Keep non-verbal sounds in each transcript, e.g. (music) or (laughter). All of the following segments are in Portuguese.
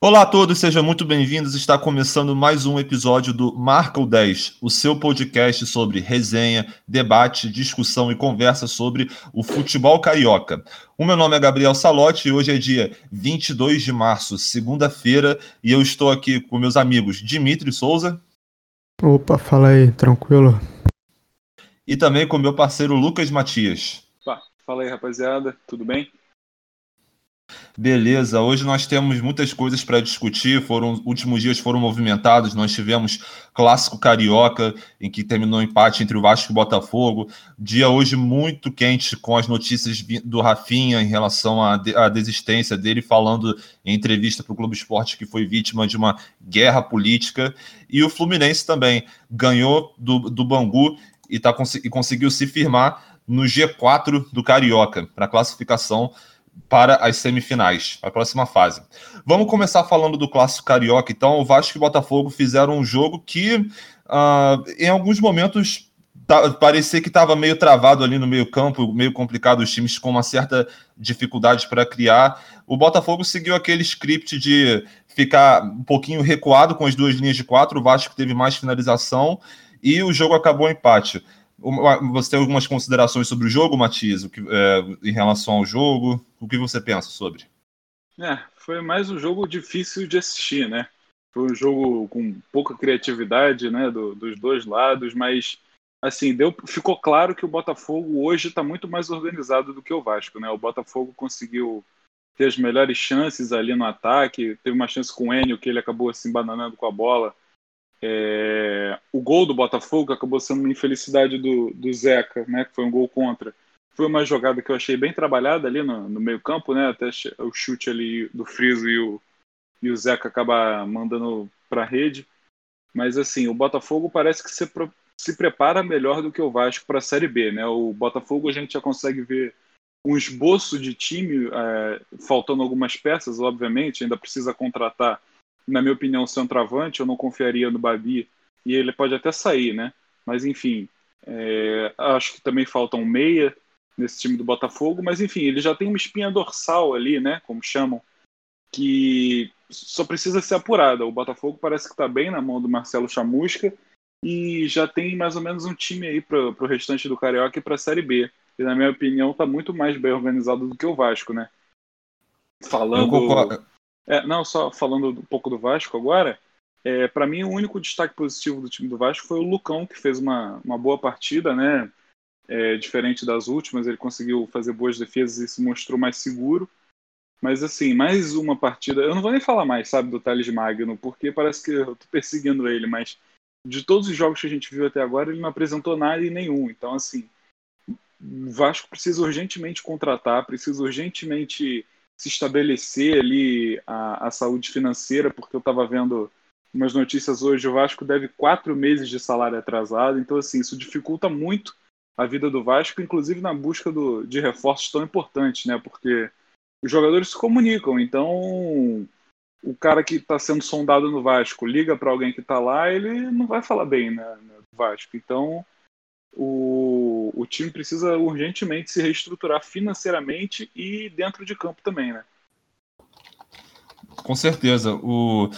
Olá a todos, sejam muito bem-vindos. Está começando mais um episódio do Marca o 10, o seu podcast sobre resenha, debate, discussão e conversa sobre o futebol carioca. O meu nome é Gabriel Salotti e hoje é dia 22 de março, segunda-feira, e eu estou aqui com meus amigos Dimitri Souza. Opa, fala aí, tranquilo? E também com meu parceiro Lucas Matias. Opa, fala aí, rapaziada, tudo bem? Beleza, hoje nós temos muitas coisas para discutir. Foram últimos dias foram movimentados. Nós tivemos clássico carioca, em que terminou empate entre o Vasco e o Botafogo. Dia hoje muito quente com as notícias do Rafinha em relação à, à desistência dele, falando em entrevista para o Globo Esporte que foi vítima de uma guerra política. E o Fluminense também ganhou do, do Bangu e, tá, e conseguiu se firmar no G4 do Carioca para classificação para as semifinais, a próxima fase. Vamos começar falando do clássico carioca. Então, o Vasco e o Botafogo fizeram um jogo que, uh, em alguns momentos, parecia que estava meio travado ali no meio-campo, meio complicado, os times com uma certa dificuldade para criar. O Botafogo seguiu aquele script de ficar um pouquinho recuado com as duas linhas de quatro. O Vasco teve mais finalização e o jogo acabou empate. Você tem algumas considerações sobre o jogo, Matias, o que, é, em relação ao jogo? O que você pensa sobre? É, foi mais um jogo difícil de assistir, né? Foi um jogo com pouca criatividade, né, do, dos dois lados, mas assim deu, ficou claro que o Botafogo hoje está muito mais organizado do que o Vasco, né? O Botafogo conseguiu ter as melhores chances ali no ataque, teve uma chance com o Enio que ele acabou se embananando com a bola é, o gol do Botafogo acabou sendo uma infelicidade do, do Zeca, né, que foi um gol contra. Foi uma jogada que eu achei bem trabalhada ali no, no meio campo, né, até o chute ali do Friso e o, e o Zeca acabar mandando para a rede. Mas assim, o Botafogo parece que se, se prepara melhor do que o Vasco para a Série B. Né? O Botafogo a gente já consegue ver um esboço de time, é, faltando algumas peças, obviamente, ainda precisa contratar na minha opinião, centroavante, eu não confiaria no Babi, e ele pode até sair, né? Mas, enfim, é, acho que também falta um meia nesse time do Botafogo, mas, enfim, ele já tem uma espinha dorsal ali, né? Como chamam, que só precisa ser apurada. O Botafogo parece que está bem na mão do Marcelo Chamusca e já tem mais ou menos um time aí para o restante do Carioca e para a Série B. E, na minha opinião, está muito mais bem organizado do que o Vasco, né? Falando. É, não, só falando um pouco do Vasco agora, é, para mim o único destaque positivo do time do Vasco foi o Lucão, que fez uma, uma boa partida, né? É, diferente das últimas, ele conseguiu fazer boas defesas e se mostrou mais seguro. Mas assim, mais uma partida. Eu não vou nem falar mais, sabe, do Thales Magno, porque parece que eu tô perseguindo ele, mas de todos os jogos que a gente viu até agora, ele não apresentou nada em nenhum. Então, assim, o Vasco precisa urgentemente contratar, precisa urgentemente se estabelecer ali a, a saúde financeira, porque eu estava vendo umas notícias hoje, o Vasco deve quatro meses de salário atrasado, então assim, isso dificulta muito a vida do Vasco, inclusive na busca do, de reforços tão importantes, né? Porque os jogadores se comunicam, então o cara que está sendo sondado no Vasco liga para alguém que está lá, ele não vai falar bem né, do Vasco. Então o, o time precisa urgentemente se reestruturar financeiramente e dentro de campo também, né? Com certeza. O,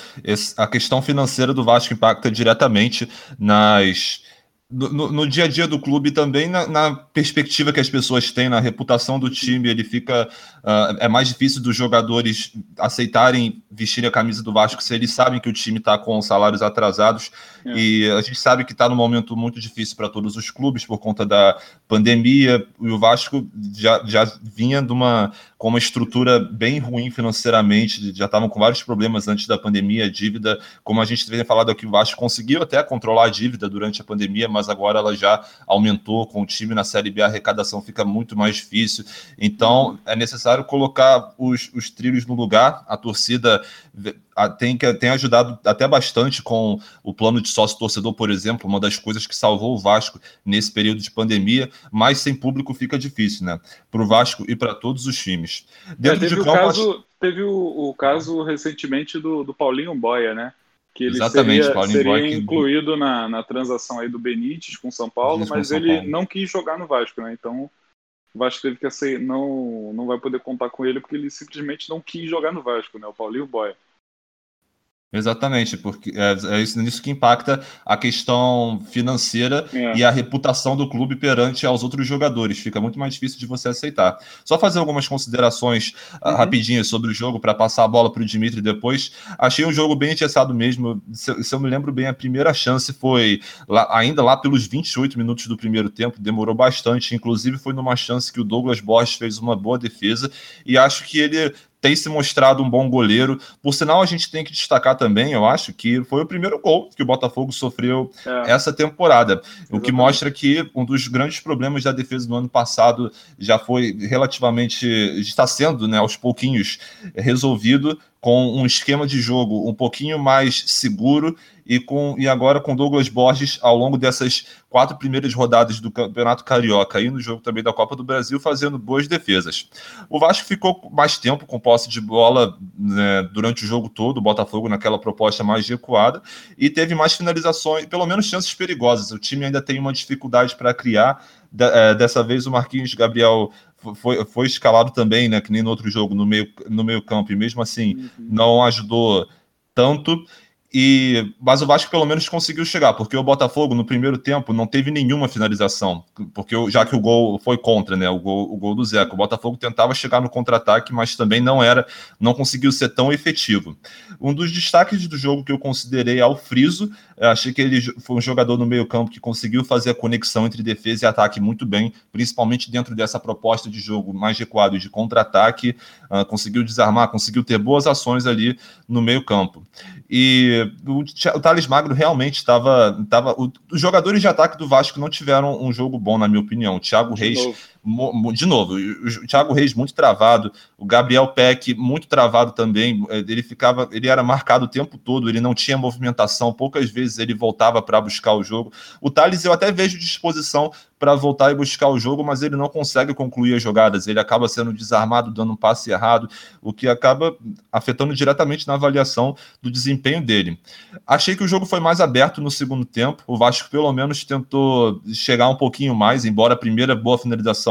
a questão financeira do Vasco impacta diretamente nas no, no, dia a dia do clube também na, na, perspectiva que as pessoas têm, na reputação do time, ele fica. Uh, é mais difícil dos jogadores aceitarem vestir a camisa do Vasco se eles sabem que o time está com salários atrasados. É. E a gente sabe que está num momento muito difícil para todos os clubes por conta da pandemia. E o Vasco já, já vinha de uma, com uma estrutura bem ruim financeiramente, já estavam com vários problemas antes da pandemia, a dívida, como a gente tem falado aqui, o Vasco conseguiu até controlar a dívida durante a pandemia, mas mas agora ela já aumentou com o time na Série B, a arrecadação fica muito mais difícil. Então é necessário colocar os, os trilhos no lugar. A torcida tem, tem ajudado até bastante com o plano de sócio-torcedor, por exemplo, uma das coisas que salvou o Vasco nesse período de pandemia, mas sem público fica difícil, né? Para o Vasco e para todos os times. Dentro é, teve, de campo, o caso, teve o, o caso recentemente do, do Paulinho Boia, né? que ele Exatamente, seria, seria incluído na, na transação aí do Benítez com São Paulo, mas São ele Paulo. não quis jogar no Vasco, né? Então o Vasco teve que aceitar, não, não vai poder contar com ele porque ele simplesmente não quis jogar no Vasco, né? O Paulinho Boia. Exatamente, porque é, é isso, nisso que impacta a questão financeira é. e a reputação do clube perante aos outros jogadores. Fica muito mais difícil de você aceitar. Só fazer algumas considerações ah, uhum. rapidinhas sobre o jogo para passar a bola para o Dimitri depois. Achei um jogo bem engessado mesmo. Se, se, eu me lembro bem, a primeira chance foi lá, ainda lá pelos 28 minutos do primeiro tempo, demorou bastante. Inclusive, foi numa chance que o Douglas Borges fez uma boa defesa e acho que ele tem se mostrado um bom goleiro. Por sinal, a gente tem que destacar também, eu acho, que foi o primeiro gol que o Botafogo sofreu é. essa temporada. Exatamente. O que mostra que um dos grandes problemas da defesa do ano passado já foi relativamente. está sendo, né, aos pouquinhos, resolvido com um esquema de jogo um pouquinho mais seguro e, com, e agora com Douglas Borges ao longo dessas quatro primeiras rodadas do Campeonato Carioca e no jogo também da Copa do Brasil fazendo boas defesas. O Vasco ficou mais tempo com posse de bola né, durante o jogo todo, o Botafogo naquela proposta mais recuada e teve mais finalizações, pelo menos chances perigosas. O time ainda tem uma dificuldade para criar. É, dessa vez o Marquinhos Gabriel foi, foi escalado também, né, que nem no outro jogo, no meio, no meio campo, e mesmo assim uhum. não ajudou tanto. E, mas o Vasco pelo menos conseguiu chegar, porque o Botafogo no primeiro tempo não teve nenhuma finalização, porque já que o gol foi contra, né? O gol, o gol do Zeca. O Botafogo tentava chegar no contra-ataque, mas também não era, não conseguiu ser tão efetivo. Um dos destaques do jogo que eu considerei ao Friso, achei que ele foi um jogador no meio-campo que conseguiu fazer a conexão entre defesa e ataque muito bem, principalmente dentro dessa proposta de jogo mais recuado de contra-ataque, uh, conseguiu desarmar, conseguiu ter boas ações ali no meio-campo. E o, o Thales Magno realmente estava. Tava, os jogadores de ataque do Vasco não tiveram um jogo bom, na minha opinião. O Thiago de Reis, novo. De novo, o Thiago Reis muito travado, o Gabriel Peck muito travado também. Ele ficava, ele era marcado o tempo todo, ele não tinha movimentação, poucas vezes ele voltava para buscar o jogo. O Thales eu até vejo disposição para voltar e buscar o jogo, mas ele não consegue concluir as jogadas. Ele acaba sendo desarmado, dando um passe errado, o que acaba afetando diretamente na avaliação do desempenho dele. Achei que o jogo foi mais aberto no segundo tempo. O Vasco, pelo menos, tentou chegar um pouquinho mais, embora a primeira boa finalização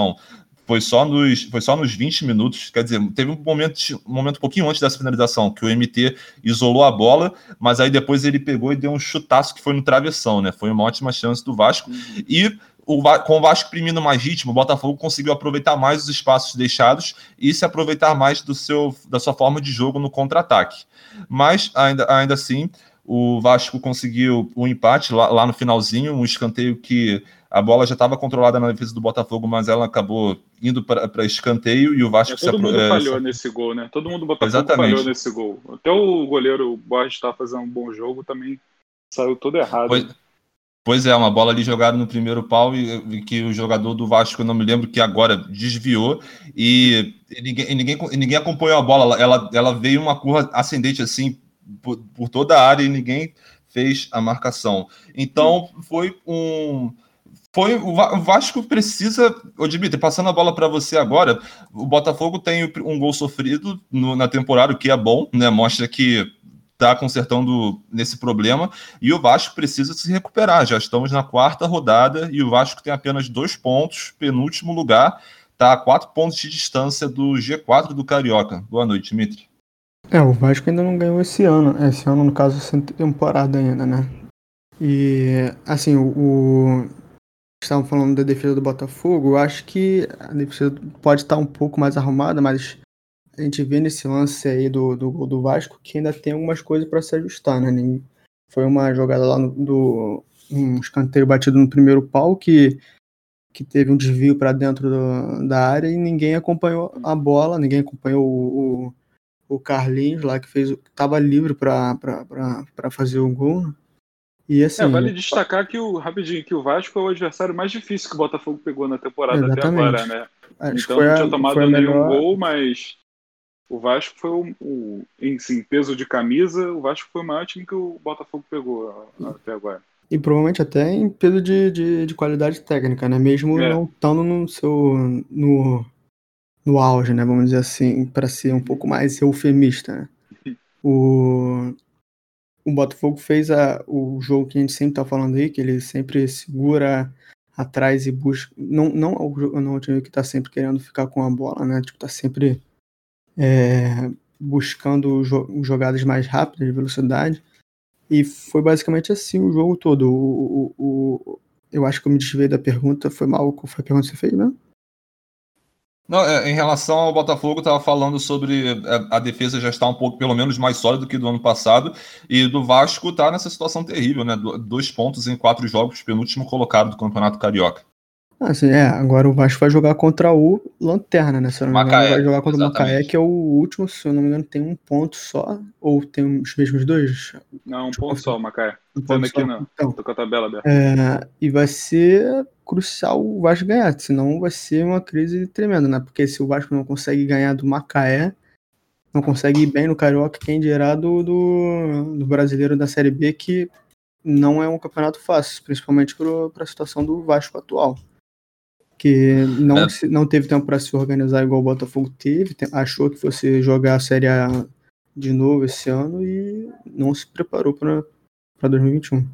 foi só nos, foi só nos 20 minutos. Quer dizer, teve um momento, um momento um pouquinho antes dessa finalização, que o MT isolou a bola, mas aí depois ele pegou e deu um chutaço que foi no travessão, né? Foi uma ótima chance do Vasco. E o, com o Vasco imprimindo mais ritmo, o Botafogo conseguiu aproveitar mais os espaços deixados e se aproveitar mais do seu, da sua forma de jogo no contra-ataque. Mas, ainda, ainda assim, o Vasco conseguiu um empate lá, lá no finalzinho, um escanteio que a bola já estava controlada na defesa do Botafogo, mas ela acabou indo para escanteio e o Vasco é, todo se mundo falhou é, nesse gol, né? Todo mundo do Botafogo Exatamente. falhou nesse gol. Até o goleiro Borges está fazendo um bom jogo também saiu tudo errado. Pois, Pois é, uma bola ali jogada no primeiro pau e, e, que o jogador do Vasco, eu não me lembro, que agora desviou e, e ninguém, ninguém, ninguém acompanhou a bola. Ela, ela veio uma curva ascendente assim por, por toda a área e ninguém fez a marcação. Então foi um. Foi o Vasco precisa, ô Dimitri, passando a bola para você agora, o Botafogo tem um gol sofrido no, na temporada, o que é bom, né? Mostra que está consertando nesse problema e o Vasco precisa se recuperar. Já estamos na quarta rodada e o Vasco tem apenas dois pontos, penúltimo lugar, está a quatro pontos de distância do G4 do Carioca. Boa noite, Dimitri. É, o Vasco ainda não ganhou esse ano. Esse ano, no caso, sem temporada ainda, né? E, assim, o. Estavam falando da defesa do Botafogo. Eu acho que a defesa pode estar um pouco mais arrumada, mas a gente vê nesse lance aí do, do, do Vasco que ainda tem algumas coisas para se ajustar, né? Foi uma jogada lá no, do um escanteio batido no primeiro pau que, que teve um desvio para dentro do, da área e ninguém acompanhou a bola, ninguém acompanhou o, o, o Carlinhos lá que fez estava livre para fazer o gol. Né? E assim, é, vale destacar que o rapidinho que o Vasco é o adversário mais difícil que o Botafogo pegou na temporada exatamente. até agora, né? Acho então não tinha tomado nenhum melhor... gol, mas o Vasco foi o, o em sim, peso de camisa, o Vasco foi o maior time que o Botafogo pegou até agora. E provavelmente até em peso de, de, de qualidade técnica, né? Mesmo é. não estando no seu no, no auge, né? Vamos dizer assim, para ser um pouco mais eufemista. Né? (laughs) O, o Botafogo fez a, o jogo que a gente sempre tá falando aí, que ele sempre segura atrás e busca. Não, não, não é o time que tá sempre querendo ficar com a bola, né? Tipo, tá sempre é, buscando jo jogadas mais rápidas, de velocidade. E foi basicamente assim o jogo todo. O, o, o, eu acho que eu me desviei da pergunta, foi mal. Qual foi a pergunta que você fez, né? Não, é, em relação ao Botafogo, estava falando sobre a, é, a, defesa já está um pouco, pelo menos, mais sólida do que do ano passado, e do Vasco está nessa situação terrível, né? Dois pontos em quatro jogos, penúltimo colocado do Campeonato Carioca. Ah, sim, é. Agora o Vasco vai jogar contra o Lanterna, né? Se eu não me engano, Macaé, vai jogar contra exatamente. o Macaé, que é o último, se eu não me engano, tem um ponto só. Ou tem os mesmos dois? Não, um ponto só, o Macaé. Um ponto aqui não. Então, Tô com a tabela aberta. É, e vai ser crucial o Vasco ganhar, senão vai ser uma crise tremenda, né? Porque se o Vasco não consegue ganhar do Macaé, não consegue ir bem no Carioca, quem dirá do, do, do brasileiro da Série B, que não é um campeonato fácil, principalmente para a situação do Vasco atual que não, é. se, não teve tempo para se organizar igual o Botafogo teve, achou que fosse jogar a Série A de novo esse ano e não se preparou para 2021.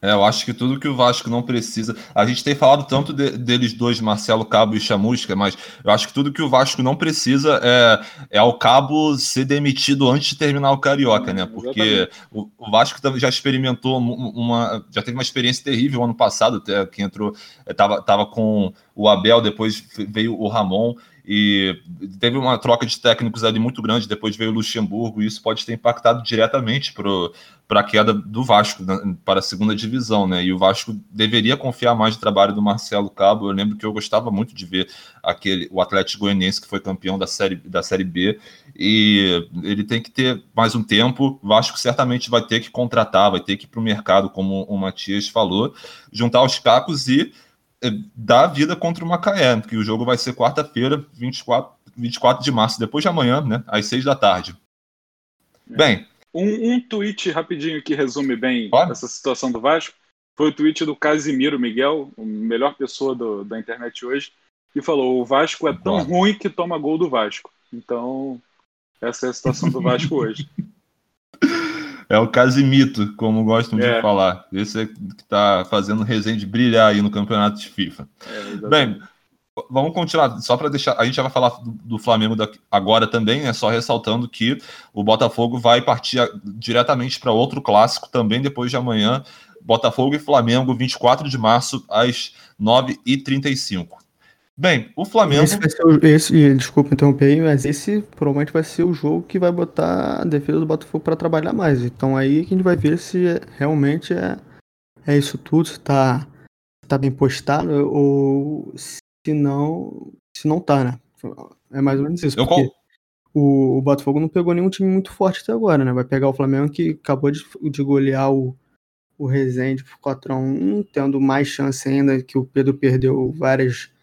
É, eu acho que tudo que o Vasco não precisa. A gente tem falado tanto de, deles dois, Marcelo Cabo e Chamusca, mas eu acho que tudo que o Vasco não precisa é, é ao Cabo ser demitido antes de terminar o Carioca, né? Porque o, o, Vasco já experimentou uma. Já teve uma experiência terrível ano passado, até que entrou. Estava tava com o Abel, depois veio o Ramon e teve uma troca de técnicos ali muito grande, depois veio o Luxemburgo, e isso pode ter impactado diretamente para a queda do Vasco, né, para a segunda divisão, né? E o Vasco deveria confiar mais no trabalho do Marcelo Cabo. Eu lembro que eu gostava muito de ver aquele o Atlético Goianiense que foi campeão da série, da série B, e ele tem que ter mais um tempo. O Vasco certamente vai ter que contratar, vai ter que ir para o mercado, como o Matias falou, juntar os cacos e da vida contra o Macaé, que o jogo vai ser quarta-feira, 24, 24 de março, depois de amanhã, né, às 6 da tarde. É. Bem. Um, um tweet rapidinho que resume bem pode? essa situação do Vasco foi o tweet do Casimiro Miguel, a melhor pessoa do, da internet hoje, que falou: o Vasco é tão pode. ruim que toma gol do Vasco. Então, essa é a situação do Vasco (laughs) hoje. É o Casimito, como gostam é. de falar. Esse é que está fazendo o Resende brilhar aí no campeonato de FIFA. É, Bem, vamos continuar. Só para deixar. A gente já vai falar do, do Flamengo agora também, é só ressaltando que o Botafogo vai partir diretamente para outro clássico também depois de amanhã. Botafogo e Flamengo, 24 de março, às 9h35. Bem, o Flamengo. Esse vai ser o, esse, desculpa interromper aí, mas esse provavelmente vai ser o jogo que vai botar a defesa do Botafogo para trabalhar mais. Então aí que a gente vai ver se realmente é, é isso tudo, se tá, tá bem postado ou se não, se não tá, né? É mais ou menos isso. Porque o, o Botafogo não pegou nenhum time muito forte até agora, né? Vai pegar o Flamengo que acabou de, de golear o, o Rezende por 4x1, tendo mais chance ainda que o Pedro perdeu várias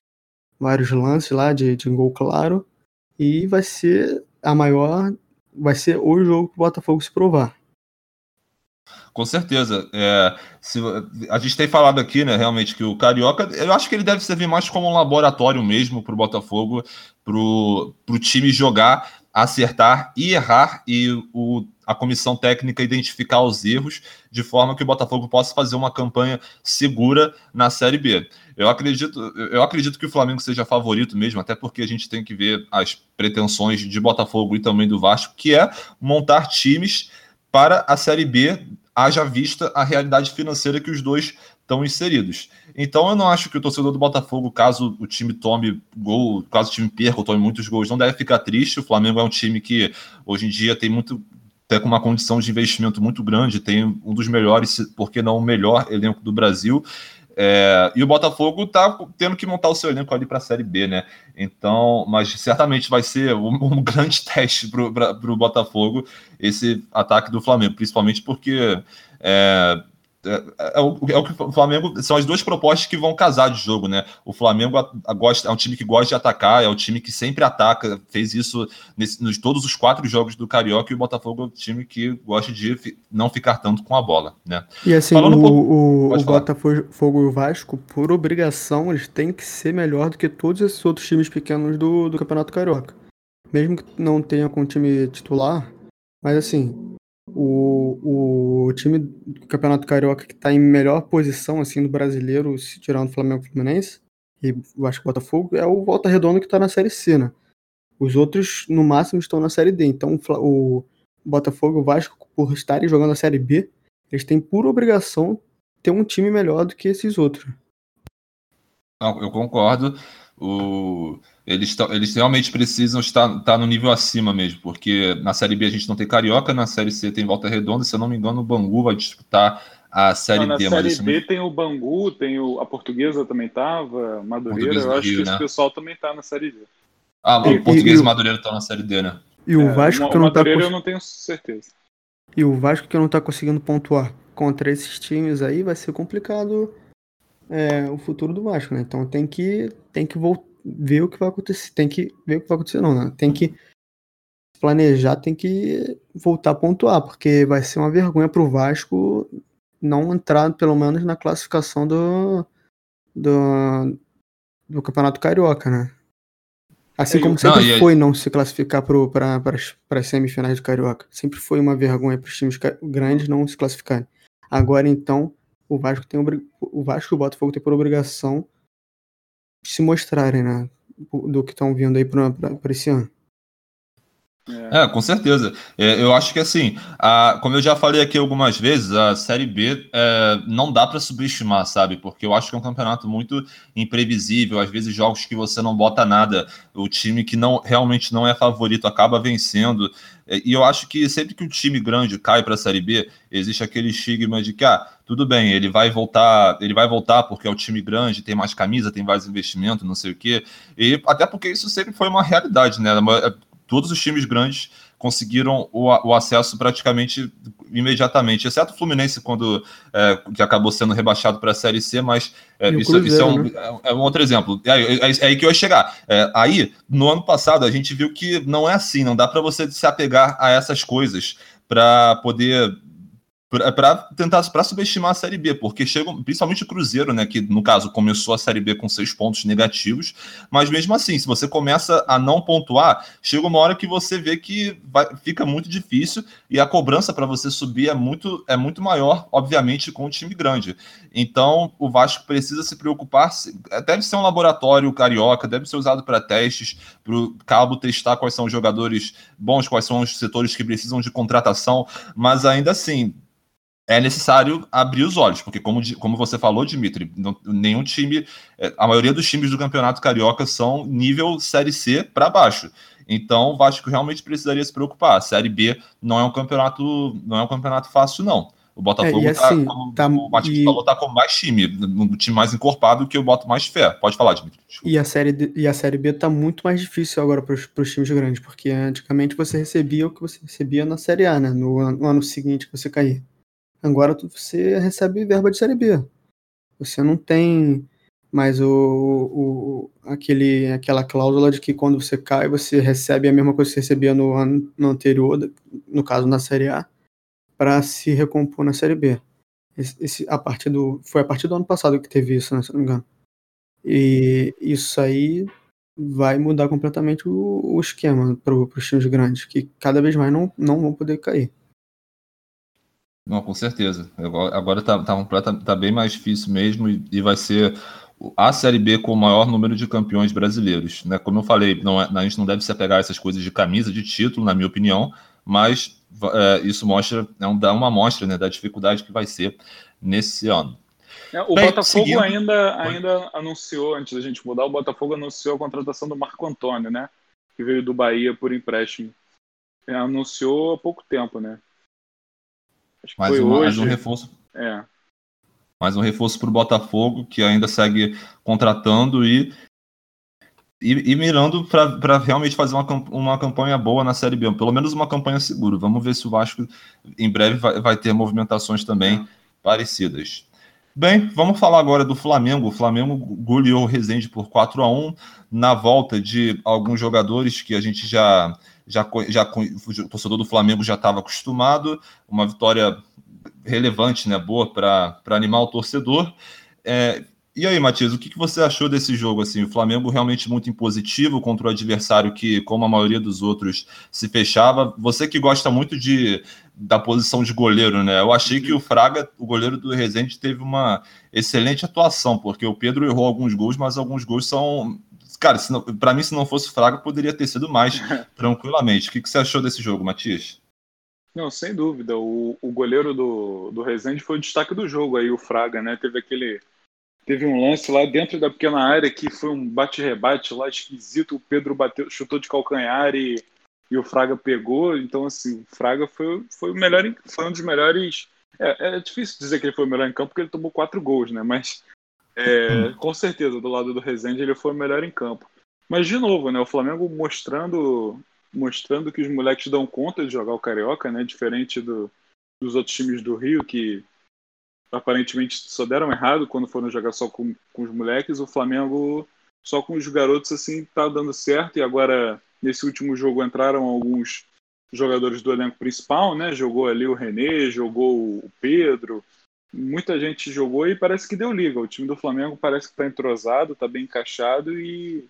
vários lances lá de, de gol claro. E vai ser a maior. Vai ser o jogo que o Botafogo se provar. Com certeza. É, se, a gente tem falado aqui, né, realmente, que o Carioca, eu acho que ele deve servir mais como um laboratório mesmo para o Botafogo, para o time jogar, acertar e errar, e o, a comissão técnica identificar os erros, de forma que o Botafogo possa fazer uma campanha segura na Série B. Eu acredito, eu acredito que o Flamengo seja favorito mesmo, até porque a gente tem que ver as pretensões de Botafogo e também do Vasco, que é montar times para a Série B, haja vista a realidade financeira que os dois estão inseridos. Então eu não acho que o torcedor do Botafogo, caso o time tome gol, caso o time perca ou tome muitos gols, não deve ficar triste. O Flamengo é um time que hoje em dia tem muito tem uma condição de investimento muito grande, tem um dos melhores, por que não o melhor elenco do Brasil. É, e o Botafogo está tendo que montar o seu elenco ali para a Série B, né? Então, mas certamente vai ser um, (laughs) um grande teste para o Botafogo esse ataque do Flamengo, principalmente porque é, é, é, o, é, o, que o Flamengo são as duas propostas que vão casar de jogo, né? O Flamengo a, a gosta, é um time que gosta de atacar, é o time que sempre ataca, fez isso nesse, nos todos os quatro jogos do Carioca e o Botafogo é o time que gosta de fi, não ficar tanto com a bola, né? E assim, Falando o, um pouco, o Botafogo e o Vasco, por obrigação, eles têm que ser melhor do que todos esses outros times pequenos do, do Campeonato Carioca. Mesmo que não tenha com o time titular, mas assim, o, o time do Campeonato Carioca que está em melhor posição assim do brasileiro, se tirando o Flamengo e Fluminense, e eu acho que o Botafogo, é o Volta Redonda que está na Série C, né? Os outros, no máximo, estão na Série D. Então, o Botafogo e o Vasco, por estarem jogando a Série B, eles têm por obrigação ter um time melhor do que esses outros. Não, eu concordo. O... Eles, eles realmente precisam estar, estar no nível acima mesmo, porque na Série B a gente não tem Carioca, na Série C tem Volta Redonda, se eu não me engano, o Bangu vai disputar a Série não, D. Na Série B tem o Bangu, tem o, a Portuguesa também estava, Madureira, eu acho Rio, que né? esse pessoal também está na Série D. Ah, o Português e, e Madureira estão na Série D, né? E o é, Vasco que não tá Madureira tá... eu não tenho certeza. E o Vasco que não está conseguindo pontuar contra esses times aí vai ser complicado é, o futuro do Vasco, né? Então tem que tem que ver o que vai acontecer, tem que ver o que vai acontecer não, né? Tem que planejar, tem que voltar a pontuar, porque vai ser uma vergonha pro Vasco não entrar pelo menos na classificação do do, do Campeonato Carioca, né? Assim é, como sempre não, foi aí... não se classificar para as semifinais do Carioca. Sempre foi uma vergonha para os times grandes não se classificarem. Agora, então, o Vasco tem o Vasco e o Botafogo têm por obrigação se mostrarem, né? Do que estão vindo aí para esse ano. É. é, com certeza. É, eu acho que assim, a, como eu já falei aqui algumas vezes, a Série B é, não dá para subestimar, sabe? Porque eu acho que é um campeonato muito imprevisível. Às vezes, jogos que você não bota nada, o time que não realmente não é favorito acaba vencendo. É, e eu acho que sempre que um time grande cai para a Série B, existe aquele estigma de que, ah, tudo bem, ele vai voltar, ele vai voltar porque é o time grande, tem mais camisa, tem mais investimento, não sei o quê. E até porque isso sempre foi uma realidade, né? Todos os times grandes conseguiram o, o, acesso praticamente imediatamente, exceto o Fluminense, quando é, que acabou sendo rebaixado para a Série C, mas é, isso, Cruzeiro, isso é, um, né? é, um, outro exemplo. É, é, é, aí que eu ia chegar. É, aí, no ano passado, a gente viu que não é assim, não dá para você se apegar a essas coisas para poder para tentar para subestimar a Série B, porque chegam, principalmente o Cruzeiro, né, que no caso começou a Série B com seis pontos negativos, mas mesmo assim, se você começa a não pontuar, chega uma hora que você vê que vai, fica muito difícil e a cobrança para você subir é muito, é muito maior, obviamente, com um time grande. Então, o Vasco precisa se preocupar, deve ser um laboratório carioca, deve ser usado para testes, para o Cabo testar quais são os jogadores bons, quais são os setores que precisam de contratação, mas ainda assim, é necessário abrir os olhos, porque como, como você falou, Dimitri, não, nenhum time, é, a maioria dos times do Campeonato Carioca são nível Série C para baixo. Então, o Vasco realmente precisaria se preocupar. A Série B não é um campeonato, não é um campeonato fácil, não. O Botafogo, é, tá, assim, como tá, o Matheus e... falou, tá com mais time, um time mais encorpado que eu boto mais fé. Pode falar, Dimitri. E a, série, e a Série B tá muito mais difícil agora para os times grandes, porque antigamente você recebia o que você recebia na Série A, né? No, no ano seguinte que você caía. Agora você recebe verba de Série B. Você não tem mais o, o, aquele, aquela cláusula de que quando você cai, você recebe a mesma coisa que você recebia no ano no anterior, no caso na Série A, para se recompor na Série B. Esse, esse, a partir do, foi a partir do ano passado que teve isso, né, se não me engano. E isso aí vai mudar completamente o, o esquema para os times grandes, que cada vez mais não, não vão poder cair. Não, com certeza. Agora tá, tá, tá, bem mais difícil mesmo e, e, vai ser a Série B com o maior número de campeões brasileiros. Né? Como eu falei, não é, a gente não deve se apegar a essas coisas de camisa, de título, na minha opinião, mas é, isso mostra, é um, dá uma amostra né, da dificuldade que vai ser nesse ano. É, o Bem, Botafogo seguindo... ainda, ainda anunciou, antes da gente mudar, o Botafogo anunciou a contratação do Marco Antônio, né? Que veio do Bahia por empréstimo. É, anunciou há pouco tempo, né? Acho mais, uma, mais um reforço. É. Mais um reforço para o Botafogo, que ainda segue contratando e, e, e mirando para realmente fazer uma, uma campanha boa na Série B. Pelo menos uma campanha segura. Vamos ver se o Vasco em breve vai, vai ter movimentações também é. parecidas. Bem, vamos falar agora do Flamengo. O Flamengo goleou o Resende por 4 a 1 na volta de alguns jogadores que a gente já já, já o torcedor do Flamengo já estava acostumado, uma vitória relevante, né, boa para animar o torcedor. É, e aí, Matias, o que, que você achou desse jogo? Assim, o Flamengo realmente muito impositivo contra o adversário que, como a maioria dos outros, se fechava. Você que gosta muito de, da posição de goleiro, né? Eu achei que o Fraga, o goleiro do Resende, teve uma excelente atuação, porque o Pedro errou alguns gols, mas alguns gols são cara, para mim, se não fosse Fraga, poderia ter sido mais (laughs) tranquilamente. O que, que você achou desse jogo, Matias? Não, sem dúvida. O, o goleiro do, do Rezende foi o destaque do jogo aí, o Fraga, né? Teve aquele. Teve um lance lá dentro da pequena área que foi um bate-rebate lá esquisito. O Pedro bateu, chutou de calcanhar e, e o Fraga pegou. Então, assim, o Fraga foi, foi o melhor, foi um dos melhores. É, é difícil dizer que ele foi o melhor em campo porque ele tomou quatro gols, né? Mas é, com certeza, do lado do Rezende ele foi o melhor em campo. Mas, de novo, né? O Flamengo mostrando mostrando que os moleques dão conta de jogar o Carioca, né? Diferente do, dos outros times do Rio, que aparentemente só deram errado quando foram jogar só com, com os moleques. O Flamengo, só com os garotos, assim, tá dando certo. E agora, nesse último jogo, entraram alguns jogadores do elenco principal, né? Jogou ali o René, jogou o Pedro. Muita gente jogou e parece que deu liga. O time do Flamengo parece que está entrosado, está bem encaixado e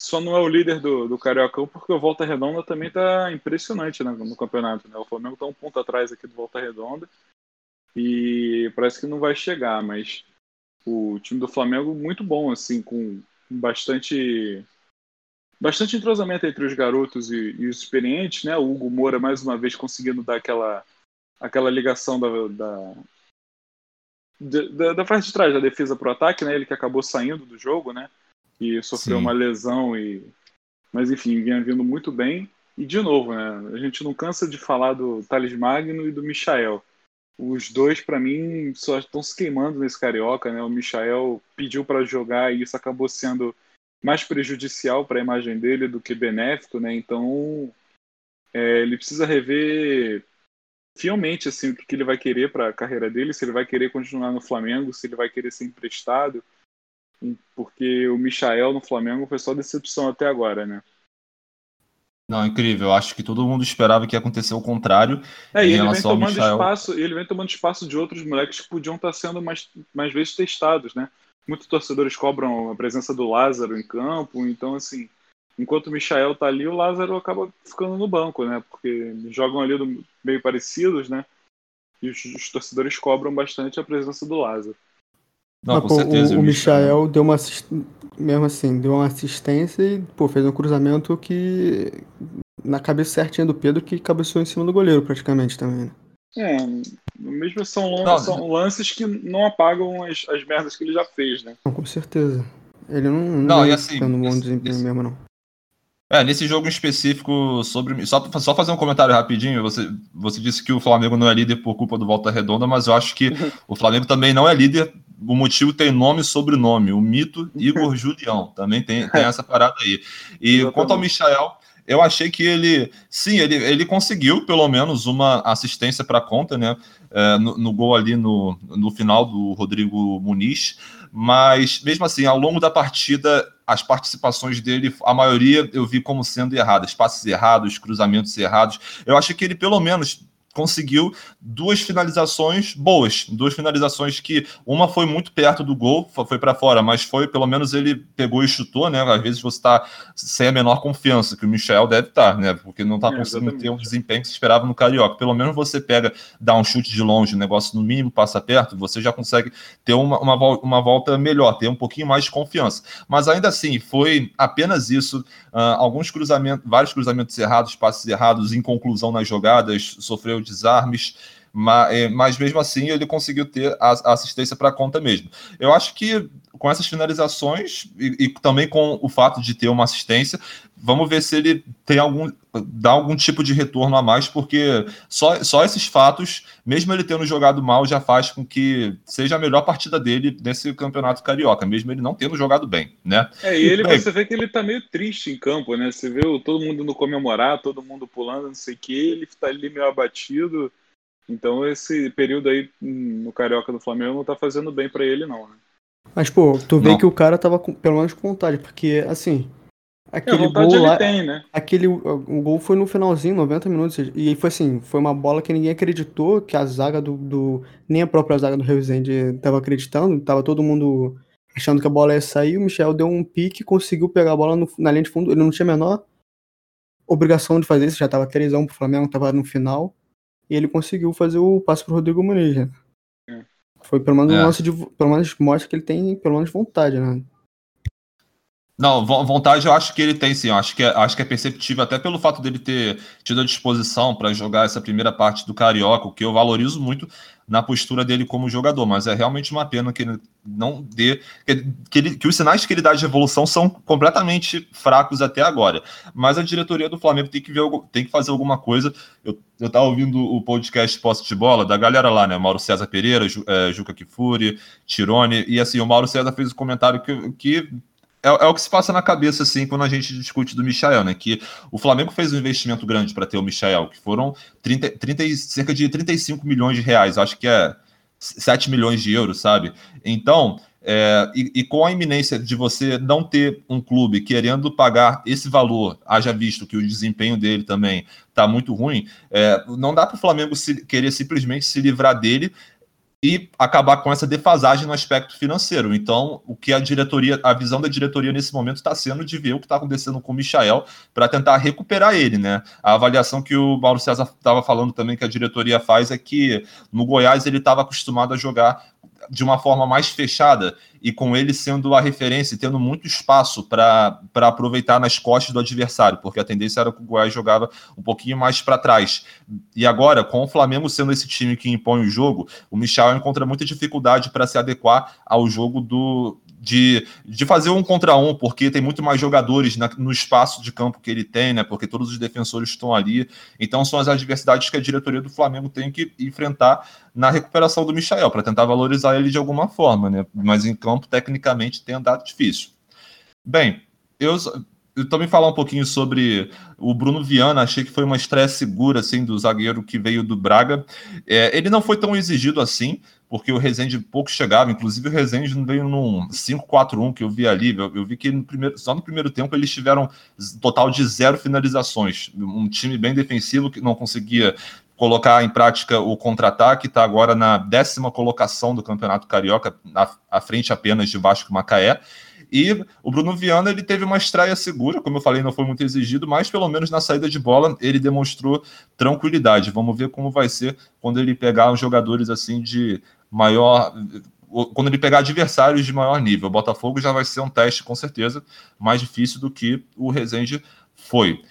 só não é o líder do, do Cariocão porque o Volta Redonda também tá impressionante né, no campeonato. Né? O Flamengo tá um ponto atrás aqui do Volta Redonda e parece que não vai chegar, mas o time do Flamengo muito bom, assim, com bastante bastante entrosamento entre os garotos e, e os experientes, né? O Hugo Moura mais uma vez conseguindo dar aquela aquela ligação da, da da, da, parte de trás da defesa para o ataque, né? Ele que acabou saindo do jogo, né? que sofreu Sim. uma lesão e mas enfim vinha vindo muito bem e de novo né a gente não cansa de falar do Thales Magno e do Michael os dois para mim só estão se queimando nesse carioca né o Michael pediu para jogar e isso acabou sendo mais prejudicial para a imagem dele do que benéfico né então é, ele precisa rever fielmente assim o que, que ele vai querer para a carreira dele se ele vai querer continuar no Flamengo se ele vai querer ser emprestado porque o Michael no Flamengo foi só decepção até agora, né? Não, incrível. Acho que todo mundo esperava que ia acontecer o contrário. É, e ele vem tomando Michael... espaço, ele vem tomando espaço de outros moleques que podiam estar sendo mais, mais vezes testados, né? Muitos torcedores cobram a presença do Lázaro em campo, então assim, enquanto o Michael tá ali, o Lázaro acaba ficando no banco, né? Porque jogam ali do, meio parecidos, né? E os, os torcedores cobram bastante a presença do Lázaro. Não, com pô, certeza. O, o Michael deu uma mesmo assim, deu uma assistência e pô, fez um cruzamento que na cabeça certinha do Pedro que cabeceou em cima do goleiro praticamente também. Né? É, mesmo são, não, são lances que não apagam as, as merdas que ele já fez, né? Não, com certeza. Ele não, não, não e assim, tendo um bom desempenho esse, mesmo, não. É, nesse jogo específico, sobre. Só, só fazer um comentário rapidinho. Você, você disse que o Flamengo não é líder por culpa do Volta Redonda, mas eu acho que (laughs) o Flamengo também não é líder. O motivo tem nome e sobrenome. O mito Igor (laughs) Julião. Também tem, tem essa parada aí. E Exatamente. quanto ao Michael, eu achei que ele. Sim, ele, ele conseguiu pelo menos uma assistência para a conta, né? É, no, no, gol ali no, no final do Rodrigo Muniz mas mesmo assim, ao longo da partida, as participações dele, a maioria eu vi como sendo erradas, passes errados, cruzamentos errados. Eu acho que ele pelo menos conseguiu duas finalizações boas, duas finalizações que uma foi muito perto do gol, foi para fora, mas foi pelo menos ele pegou e chutou, né? Às vezes você está sem a menor confiança que o Michel deve estar, tá, né? Porque não está é, conseguindo ter um desempenho que se esperava no carioca. Pelo menos você pega, dá um chute de longe, o negócio no mínimo passa perto, você já consegue ter uma, uma, uma volta melhor, ter um pouquinho mais de confiança. Mas ainda assim, foi apenas isso. Uh, alguns cruzamentos, vários cruzamentos errados, passes errados, inconclusão nas jogadas, sofreu desarmes, mas, é, mas mesmo assim ele conseguiu ter a, a assistência para a conta mesmo. Eu acho que com essas finalizações e, e, também com o fato de ter uma assistência, vamos ver se ele tem algum dá algum tipo de retorno a mais, porque só, só esses fatos, mesmo ele tendo jogado mal, já faz com que seja a melhor partida dele nesse campeonato carioca, mesmo ele não tendo jogado bem, né? É, e ele bem, você vê que ele tá meio triste em campo, né? Você vê todo mundo no comemorar, todo mundo pulando, não sei o que, ele tá ali meio abatido. Então esse período aí no carioca do Flamengo não tá fazendo bem para ele não, né? Mas, pô, tu vê não. que o cara tava com, pelo menos com vontade, porque, assim, aquele é, gol lá, tem, né? aquele, o gol foi no finalzinho, 90 minutos, e foi assim, foi uma bola que ninguém acreditou, que a zaga do, do nem a própria zaga do Rezende tava acreditando, tava todo mundo achando que a bola ia sair, o Michel deu um pique, conseguiu pegar a bola no, na linha de fundo, ele não tinha a menor obrigação de fazer isso, já tava 3x1 pro Flamengo, tava no final, e ele conseguiu fazer o passe pro Rodrigo Muniz, né? Foi pelo menos é. um. Pelo menos mostra que ele tem pelo menos vontade, né? Não, vontade eu acho que ele tem sim. Eu acho que é, acho que é perceptível até pelo fato dele ter tido a disposição para jogar essa primeira parte do Carioca, o que eu valorizo muito na postura dele como jogador. Mas é realmente uma pena que ele não dê. Que, ele, que os sinais que ele dá de evolução são completamente fracos até agora. Mas a diretoria do Flamengo tem que, ver, tem que fazer alguma coisa. Eu, eu tava ouvindo o podcast Posse de Bola da galera lá, né? Mauro César Pereira, Ju, é, Juca Kifuri, Tirone. E assim, o Mauro César fez um comentário que. que é, é, o que se passa na cabeça, assim, quando a gente discute do Michael, né? Que o Flamengo fez um investimento grande para ter o Michael, que foram 30, 30, cerca de 35 milhões de reais, acho que é 7 milhões de euros, sabe? Então, é, e, e, com a iminência de você não ter um clube querendo pagar esse valor, haja visto que o desempenho dele também está muito ruim, é, não dá para o Flamengo se, querer simplesmente se livrar dele e acabar com essa defasagem no aspecto financeiro. Então, o que a diretoria, a visão da diretoria nesse momento está sendo de ver o que está acontecendo com o Michael para tentar recuperar ele, né? A avaliação que o Mauro César estava falando também que a diretoria faz é que no Goiás ele estava acostumado a jogar de uma forma mais fechada e com ele sendo a referência e tendo muito espaço para aproveitar nas costas do adversário, porque a tendência era que o Goiás jogava um pouquinho mais para trás. E agora, com o Flamengo sendo esse time que impõe o jogo, o Michel encontra muita dificuldade para se adequar ao jogo do, de, de fazer um contra um, porque tem muito mais jogadores na, no espaço de campo que ele tem, né? Porque todos os defensores estão ali. Então são as adversidades que a diretoria do Flamengo tem que enfrentar na recuperação do Michael, para tentar valorizar ele de alguma forma, né? Mas em campo, tecnicamente, tem andado difícil. Bem, eu, eu também falar um pouquinho sobre o Bruno Viana, achei que foi uma estreia segura assim do zagueiro que veio do Braga. É, ele não foi tão exigido assim, porque o Rezende pouco chegava, inclusive o Rezende não veio num 5-4-1 que eu vi ali, eu, eu vi que no primeiro, só no primeiro tempo eles tiveram total de zero finalizações, um time bem defensivo que não conseguia colocar em prática o contra-ataque, está agora na décima colocação do Campeonato Carioca, à, à frente apenas de Vasco Macaé, e o Bruno Viana ele teve uma estreia segura, como eu falei, não foi muito exigido, mas pelo menos na saída de bola ele demonstrou tranquilidade. Vamos ver como vai ser quando ele pegar os jogadores assim de maior. Quando ele pegar adversários de maior nível. O Botafogo já vai ser um teste, com certeza, mais difícil do que o Rezende foi.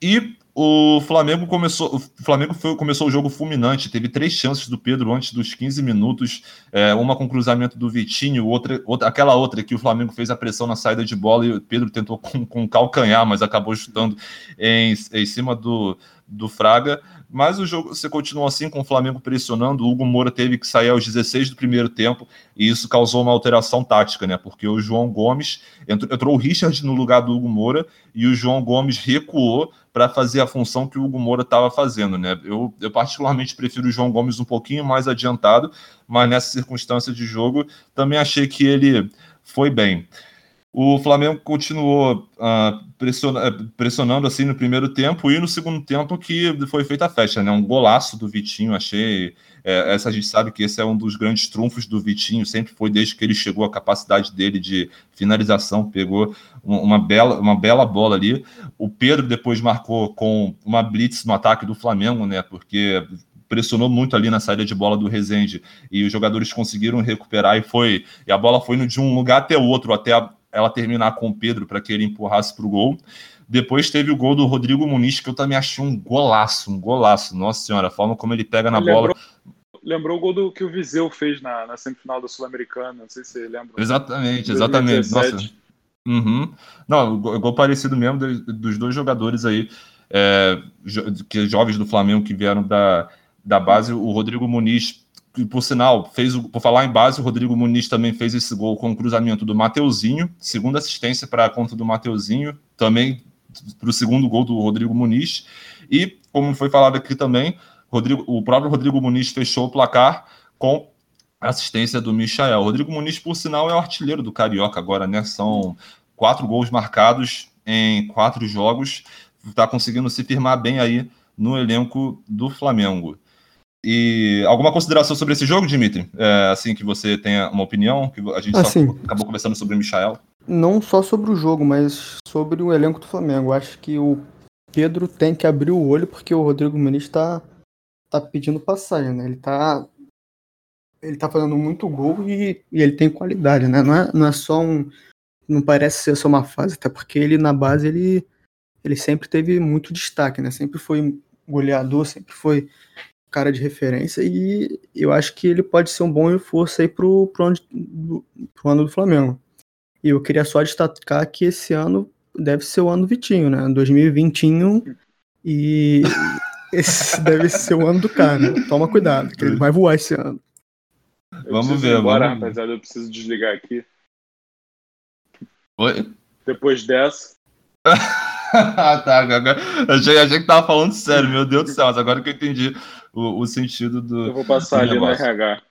E o Flamengo começou, o Flamengo foi, começou o jogo fulminante, teve três chances do Pedro antes dos 15 minutos, é, uma com cruzamento do Vitinho, outra, outra, aquela outra que o Flamengo fez a pressão na saída de bola e o Pedro tentou com, com calcanhar, mas acabou chutando em, em cima do, do Fraga. Mas o jogo você continuou assim com o Flamengo pressionando. O Hugo Moura teve que sair aos 16 do primeiro tempo e isso causou uma alteração tática, né? Porque o João Gomes entrou, entrou o Richard no lugar do Hugo Moura e o João Gomes recuou para fazer a função que o Hugo Moura estava fazendo, né? Eu, eu particularmente prefiro o João Gomes um pouquinho mais adiantado, mas nessa circunstância de jogo também achei que ele foi bem. O Flamengo continuou uh, pressiona, pressionando assim no primeiro tempo e no segundo tempo que foi feita a festa, né? Um golaço do Vitinho, achei. É, essa a gente sabe que esse é um dos grandes trunfos do Vitinho, sempre foi desde que ele chegou a capacidade dele de finalização, pegou uma bela, uma bela bola ali. O Pedro depois marcou com uma blitz no ataque do Flamengo, né? Porque pressionou muito ali na saída de bola do Rezende e os jogadores conseguiram recuperar e foi e a bola foi de um lugar até o outro até a, ela terminar com o Pedro para que ele empurrasse para o gol. Depois teve o gol do Rodrigo Muniz, que eu também achei um golaço, um golaço. Nossa senhora, a forma como ele pega na bola. Lembrou o gol do, que o Viseu fez na, na semifinal da Sul-Americana, não sei se você lembra. Exatamente, exatamente. Nossa. Uhum. Não, gol parecido mesmo dos dois jogadores aí, é, que jovens do Flamengo que vieram da, da base. O Rodrigo Muniz por sinal, fez o, por falar em base, o Rodrigo Muniz também fez esse gol com o cruzamento do Mateuzinho, segunda assistência para a conta do Mateuzinho, também para o segundo gol do Rodrigo Muniz. E, como foi falado aqui também, Rodrigo, o próprio Rodrigo Muniz fechou o placar com assistência do Michael. Rodrigo Muniz, por sinal, é o artilheiro do Carioca agora, né? São quatro gols marcados em quatro jogos. Está conseguindo se firmar bem aí no elenco do Flamengo. E alguma consideração sobre esse jogo, Dimitri? É, assim que você tenha uma opinião, que a gente assim, acabou conversando sobre o Michael. Não só sobre o jogo, mas sobre o elenco do Flamengo. Acho que o Pedro tem que abrir o olho porque o Rodrigo Muniz está tá pedindo passagem, né? Ele tá ele tá fazendo muito gol e, e ele tem qualidade, né? Não é, não é só um não parece ser só uma fase, até porque ele na base ele, ele sempre teve muito destaque, né? Sempre foi goleador, sempre foi cara de referência e eu acho que ele pode ser um bom reforço aí pro, pro, ano, do, pro ano do Flamengo. E eu queria só destacar que esse ano deve ser o ano Vitinho, né? 2021 e (laughs) esse deve ser o ano do cara. Toma cuidado, que ele vai voar esse ano. vamos ver, agora, vamos... rapaziada. Eu preciso desligar aqui. Oi? Depois dessa. (laughs) ah, tá. Agora, achei, achei que tava falando sério, meu Deus do céu, mas agora que eu entendi o, o sentido do. Eu vou passar ali negócio. no RH.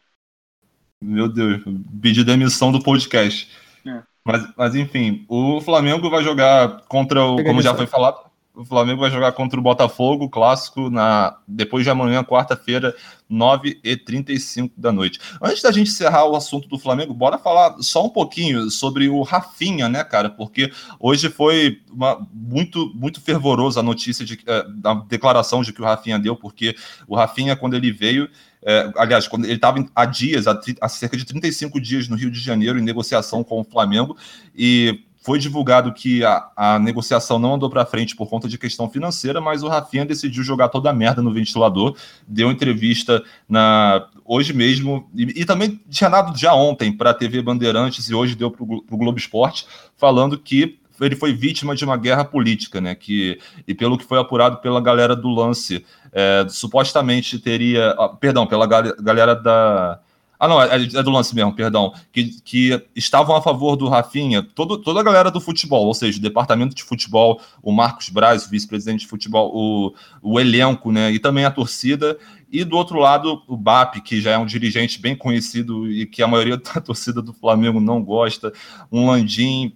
Meu Deus, pedir demissão do podcast. É. Mas, mas enfim, o Flamengo vai jogar contra o. Como já foi falado, o Flamengo vai jogar contra o Botafogo, clássico, na depois de amanhã, quarta-feira, 9h35 da noite. Antes da gente encerrar o assunto do Flamengo, bora falar só um pouquinho sobre o Rafinha, né, cara? Porque hoje foi uma, muito, muito fervorosa a notícia de, é, da declaração de que o Rafinha deu, porque o Rafinha, quando ele veio, é, aliás, quando ele estava há dias, há, há cerca de 35 dias no Rio de Janeiro, em negociação com o Flamengo, e foi divulgado que a, a negociação não andou para frente por conta de questão financeira, mas o Rafinha decidiu jogar toda a merda no ventilador. Deu entrevista na hoje mesmo, e, e também tinha dado já ontem para a TV Bandeirantes e hoje deu para o Globo Esporte, falando que ele foi vítima de uma guerra política, né? Que, e pelo que foi apurado pela galera do lance, é, supostamente teria. Perdão, pela galera da ah, não, é, é, do lance mesmo, perdão. Que, que estavam a favor do Rafinha, todo, toda a galera do futebol, ou seja, o departamento de futebol, o Marcos Braz, vice-presidente de futebol, o, o elenco, né? E também a torcida. E do outro lado, o BAP, que já é um dirigente bem conhecido e que a maioria (laughs) da torcida do Flamengo não gosta. Um Landim,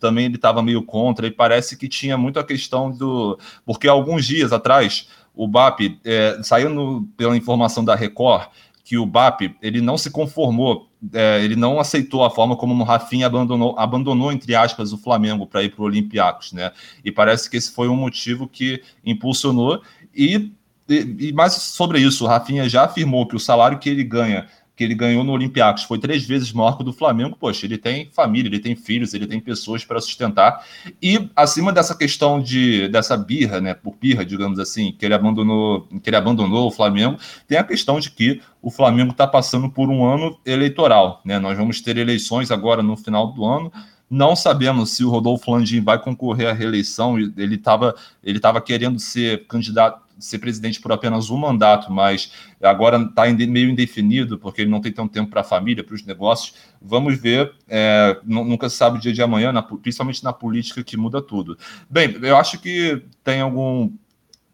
também ele estava meio contra, e parece que tinha muito a questão do. Porque alguns dias atrás, o BAP, é, saiu no, pela informação da Record, que o BAP ele não se conformou, é, ele não aceitou a forma como o Rafinha abandonou, abandonou entre aspas, o Flamengo para ir para o Olympiacos, né? E parece que esse foi um motivo que impulsionou. E, e, e mais sobre isso, o Rafinha já afirmou que o salário que ele ganha que ele ganhou no Olympiacos foi três vezes maior que o do Flamengo, poxa, ele tem família, ele tem filhos, ele tem pessoas para sustentar. E acima dessa questão de dessa birra, né, por birra, digamos assim, que ele abandonou, que ele abandonou o Flamengo, tem a questão de que o Flamengo está passando por um ano eleitoral, né? Nós vamos ter eleições agora no final do ano. Não sabemos se o Rodolfo Landim vai concorrer à reeleição. Ele estava ele tava querendo ser candidato ser presidente por apenas um mandato, mas agora está meio indefinido, porque ele não tem tanto tempo para a família, para os negócios. Vamos ver, é, nunca se sabe o dia de amanhã, na, principalmente na política que muda tudo. Bem, eu acho que tem algum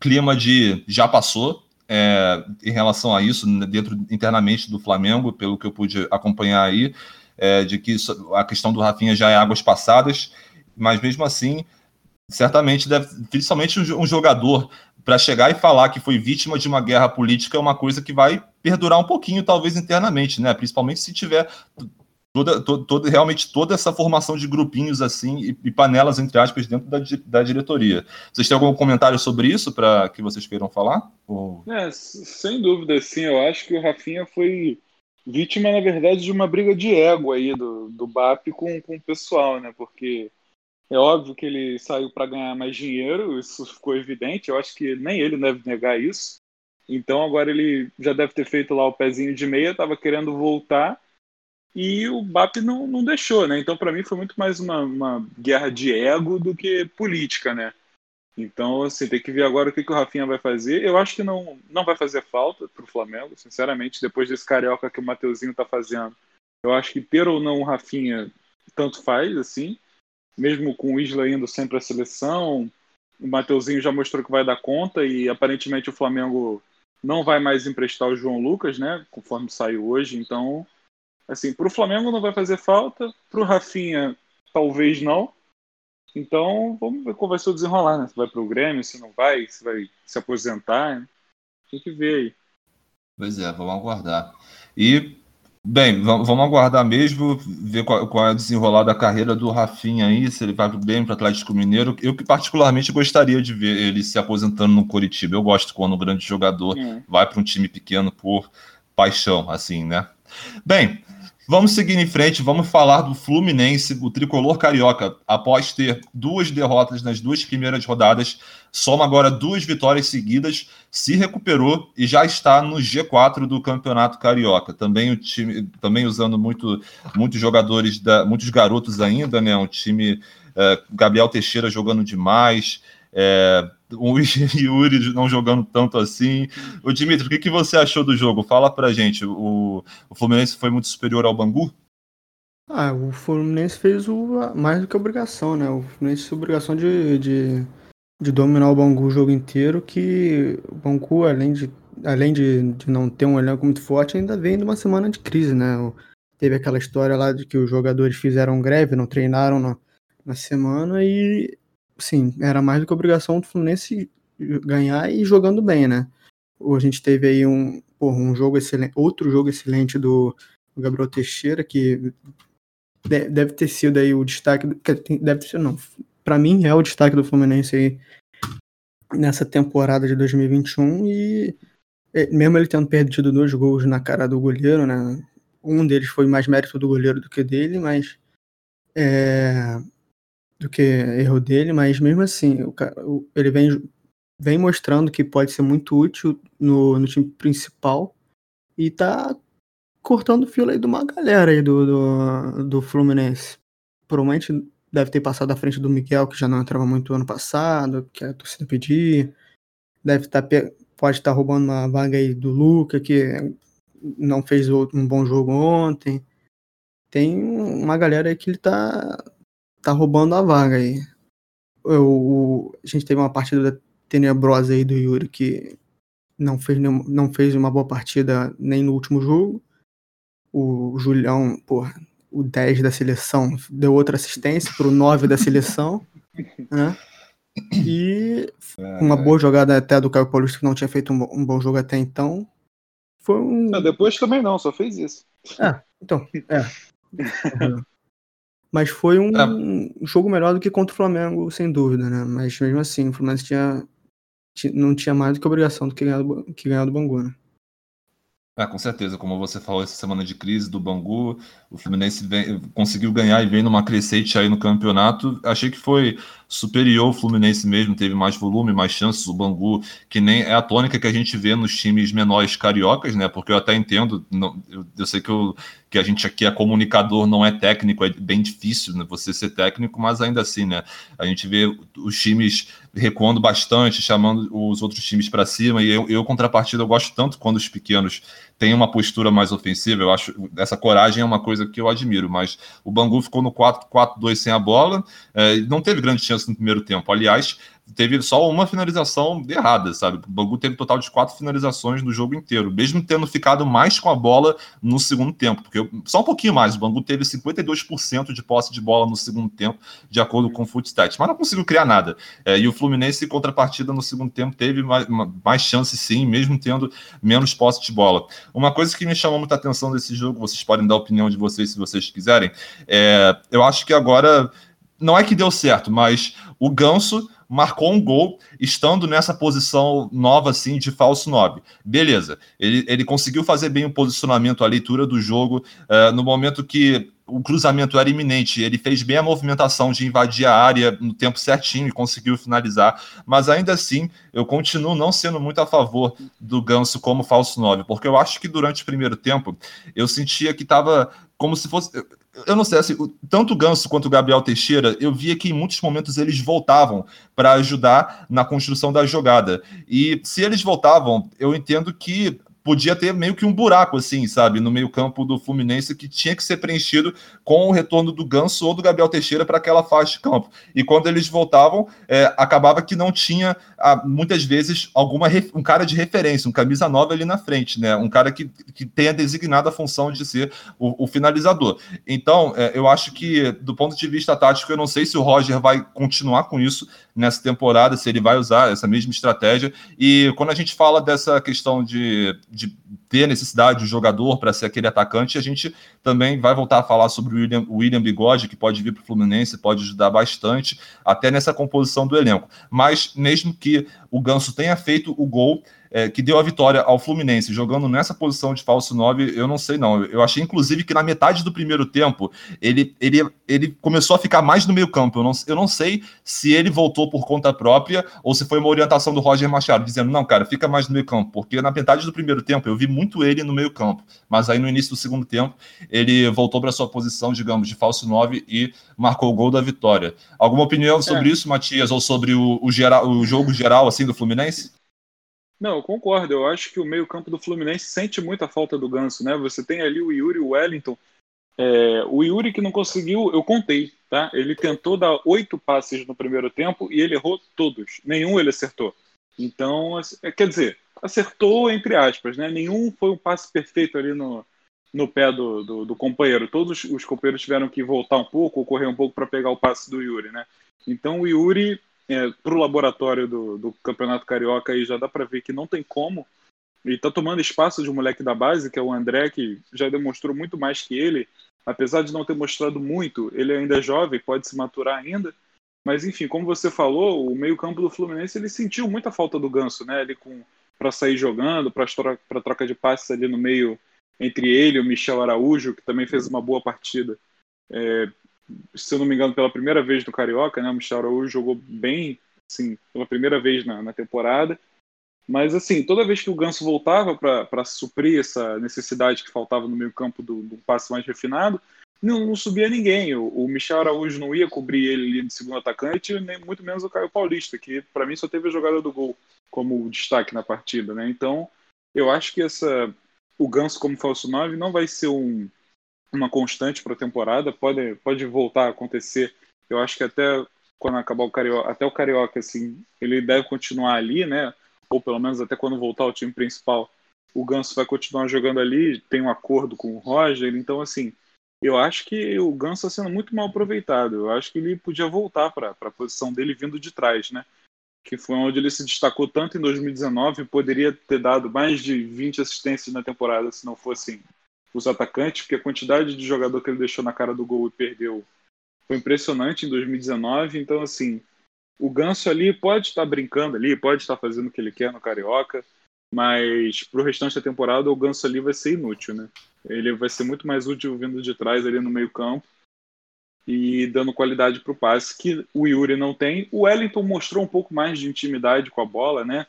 clima de já passou, é, em relação a isso, dentro internamente do Flamengo, pelo que eu pude acompanhar aí, é, de que isso, a questão do Rafinha já é águas passadas, mas mesmo assim, certamente deve, principalmente um jogador para chegar e falar que foi vítima de uma guerra política é uma coisa que vai perdurar um pouquinho, talvez internamente, né? Principalmente se tiver toda, toda, toda realmente toda essa formação de grupinhos assim e, e, panelas entre aspas dentro da, da diretoria. Vocês têm algum comentário sobre isso para que vocês queiram falar? Ou... É, sem dúvida, sim. Eu acho que o Rafinha foi vítima, na verdade, de uma briga de ego aí do, do BAP com, com o pessoal, né? Porque é óbvio que ele saiu para ganhar mais dinheiro, isso ficou evidente. Eu acho que nem ele deve negar isso. Então agora ele já deve ter feito lá o pezinho de meia, estava querendo voltar e o BAP não, não deixou, né? Então para mim foi muito mais uma, uma, guerra de ego do que política, né? Então assim, tem que ver agora o que, que o Rafinha vai fazer. Eu acho que não, não vai fazer falta para o Flamengo, sinceramente, depois desse carioca que o Mateuzinho está fazendo. Eu acho que ter ou não o Rafinha tanto faz, assim mesmo com o Isla indo sempre à seleção, o Mateuzinho já mostrou que vai dar conta e aparentemente o Flamengo não vai mais emprestar o João Lucas, né? Conforme saiu hoje. Então, assim, para o Flamengo não vai fazer falta, para o Rafinha talvez não. Então, vamos ver qual vai ser o desenrolar, né? Se vai para o Grêmio, se não vai, se vai se aposentar. Né? Tem que ver aí. Pois é, vamos aguardar. E Bem, vamos aguardar mesmo, ver qual, qual é o desenrolar da carreira do Rafinha aí, se ele vai bem para o Atlético Mineiro. Eu que particularmente gostaria de ver ele se aposentando no Coritiba. Eu gosto quando um grande jogador é. vai para um time pequeno por paixão, assim, né? Bem, Vamos seguir em frente, vamos falar do Fluminense, o tricolor carioca, após ter duas derrotas nas duas primeiras rodadas, soma agora duas vitórias seguidas, se recuperou e já está no G4 do Campeonato Carioca. Também o time, também usando muito, muitos jogadores, da, muitos garotos ainda, né? Um time, uh, Gabriel Teixeira jogando demais, é, o (laughs) Yuri não jogando tanto assim. O Dimitri, o que, que você achou do jogo? Fala pra gente. O, o Fluminense foi muito superior ao Bangu? Ah, o Fluminense fez o, mais do que obrigação, né? O Fluminense fez a obrigação de, de, de, dominar o Bangu o jogo inteiro, que o Bangu, além de, além de, de não ter um elenco muito forte, ainda vem de uma semana de crise, né? Teve aquela história lá de que os jogadores fizeram greve, não treinaram na, na semana e sim, era mais do que obrigação do Fluminense ganhar e jogando bem, né? A gente teve aí um, porra, um jogo excelente, outro jogo excelente do, Gabriel Teixeira, que deve ter sido aí o destaque, deve ter sido, não, para mim é o destaque do Fluminense aí nessa temporada de 2021 e é, mesmo ele tendo perdido dois gols na cara do goleiro, né? Um deles foi mais mérito do goleiro do que dele, mas é, do que erro dele, mas mesmo assim, o, ele vem, vem mostrando que pode ser muito útil no, no time principal e tá cortando fila aí de uma galera aí do, do, do Fluminense. Provavelmente deve ter passado à frente do Miguel, que já não entrava muito ano passado, que a torcida pedia. Deve estar, tá, pode estar tá roubando uma vaga aí do Luca, que não fez um bom jogo ontem. Tem uma galera aí que ele tá tá roubando a vaga aí. Eu, a gente teve uma partida tenebrosa aí do Yuri que não fez, não fez uma boa partida nem no último jogo. O Julião, porra, o 10 da seleção, deu outra assistência pro 9 da seleção, (laughs) né? E uma boa jogada até do Caio Paulista, que não tinha feito um, um bom jogo até então. Foi um. Não, depois também não, só fez isso. É, então, é. (laughs) Mas foi um é. jogo melhor do que contra o Flamengo, sem dúvida, né? Mas mesmo assim, o Fluminense tinha, não tinha mais do que obrigação do que ganhar do, que ganhar do Bangu, né? É, com certeza, como você falou, essa semana de crise do Bangu, o Fluminense vem, conseguiu ganhar e vem numa crescente aí no campeonato. Achei que foi superior Fluminense mesmo, teve mais volume, mais chances. O Bangu, que nem é a tônica que a gente vê nos times menores cariocas, né? Porque eu até entendo, não, eu, eu, sei que, eu, que a gente aqui é comunicador, não é técnico, é bem difícil né, você ser técnico, mas ainda assim, né? A gente vê os times recuando bastante, chamando os outros times para cima, e eu, eu, contrapartida, eu gosto tanto quando os pequenos têm uma postura mais ofensiva, eu acho essa coragem é uma coisa que eu admiro, mas o Bangu ficou no 4-4-2 sem a bola, é, não teve grande chance no primeiro tempo, aliás, teve só uma finalização errada, sabe? O Bangu teve um total de quatro finalizações no jogo inteiro, mesmo tendo ficado mais com a bola no segundo tempo, porque só um pouquinho mais, o Bangu teve 52% de posse de bola no segundo tempo, de acordo com o Footstats, mas não conseguiu criar nada. É, e o Fluminense, em contrapartida, no segundo tempo, teve mais, mais chance sim, mesmo tendo menos posse de bola. Uma coisa que me chamou muita atenção desse jogo, vocês podem dar a opinião de vocês se vocês quiserem, é, eu acho que agora, não é que deu certo, mas o Ganso marcou um gol estando nessa posição nova assim de falso 9. Beleza, ele, ele conseguiu fazer bem o posicionamento, a leitura do jogo, uh, no momento que o cruzamento era iminente, ele fez bem a movimentação de invadir a área no tempo certinho e conseguiu finalizar, mas ainda assim eu continuo não sendo muito a favor do Ganso como falso 9, porque eu acho que durante o primeiro tempo eu sentia que estava como se fosse eu não sei, assim, tanto o Ganso quanto o Gabriel Teixeira, eu via que em muitos momentos eles voltavam para ajudar na construção da jogada. E se eles voltavam, eu entendo que podia ter meio que um buraco, assim, sabe, no meio-campo do Fluminense que tinha que ser preenchido com o retorno do Ganso ou do Gabriel Teixeira para aquela faixa de campo. E quando eles voltavam, é, acabava que não tinha, muitas vezes, alguma um cara de referência, um camisa nova ali na frente, né? Um cara que, que tenha designado a função de ser o, o finalizador. Então, é, eu acho que, do ponto de vista tático, eu não sei se o Roger vai continuar com isso nessa temporada, se ele vai usar essa mesma estratégia. E quando a gente fala dessa questão de de ter a necessidade do jogador para ser aquele atacante. A gente também vai voltar a falar sobre o William, o William Bigode, que pode vir para o Fluminense, pode ajudar bastante, até nessa composição do elenco. Mas mesmo que o Ganso tenha feito o gol, é, que deu a vitória ao Fluminense, jogando nessa posição de falso 9, eu não sei não. Eu achei, inclusive, que na metade do primeiro tempo, ele, ele, ele começou a ficar mais no meio campo. Eu não, eu não sei se ele voltou por conta própria ou se foi uma orientação do Roger Machado, dizendo, não, cara, fica mais no meio campo, porque na metade do primeiro tempo eu vi muito ele no meio campo, mas aí no início do segundo tempo ele voltou para sua posição, digamos, de falso 9 e marcou o gol da vitória. Alguma opinião sobre é. isso, Matias, ou sobre o, o, geral, o jogo geral assim do Fluminense? Não, eu concordo. Eu acho que o meio-campo do Fluminense sente muita falta do Ganso, né? Você tem ali o Yuri e o Wellington. É, o Yuri que não conseguiu, eu contei, tá? Ele tentou dar oito passes no primeiro tempo e ele errou todos. Nenhum ele acertou. Então, é, quer dizer, acertou entre aspas, né? Nenhum foi um passe perfeito ali no, no pé do, do, do companheiro. Todos os companheiros tiveram que voltar um pouco ou correr um pouco para pegar o passe do Yuri, né? Então o Yuri é, para o laboratório do, do, Campeonato Carioca aí já dá para ver que não tem como. E está tomando espaço de um moleque da base, que é o André, que já demonstrou muito mais que ele. Apesar de não ter mostrado muito, ele ainda é jovem, pode se maturar ainda. Mas enfim, como você falou, o meio-campo do Fluminense ele sentiu muita falta do Ganso, né? Ele com para sair jogando, para troca de passes ali no meio entre ele e o Michel Araújo, que também fez uma boa partida. É, se eu não me engano, pela primeira vez no Carioca, né? O Michel Araújo jogou bem, assim, pela primeira vez na, na temporada. Mas, assim, toda vez que o Ganso voltava para suprir essa necessidade que faltava no meio campo do, do passe mais refinado, não, não subia ninguém. O, o, Michel Araújo não ia cobrir ele de segundo atacante, nem muito menos o Caio Paulista, que para mim só teve a jogada do gol como destaque na partida, né? Então, eu acho que essa o Ganso como falso 9 não vai ser um, uma constante para a temporada, pode, pode voltar a acontecer. Eu acho que até quando acabar o Carioca, até o Carioca, assim, ele deve continuar ali, né? Ou pelo menos até quando voltar ao time principal, o Ganso vai continuar jogando ali, tem um acordo com o Roger, então assim, eu acho que o Ganso está sendo muito mal aproveitado. Eu acho que ele podia voltar para a posição dele vindo de trás, né? Que foi onde ele se destacou tanto em 2019, poderia ter dado mais de 20 assistências na temporada se não fosse os atacantes, porque a quantidade de jogador que ele deixou na cara do gol e perdeu foi impressionante em 2019. Então, assim, o Ganso ali pode estar brincando ali, pode estar fazendo o que ele quer no Carioca, mas para o restante da temporada o Ganso ali vai ser inútil, né? Ele vai ser muito mais útil vindo de trás ali no meio campo e dando qualidade para o passe que o Yuri não tem. O Wellington mostrou um pouco mais de intimidade com a bola, né?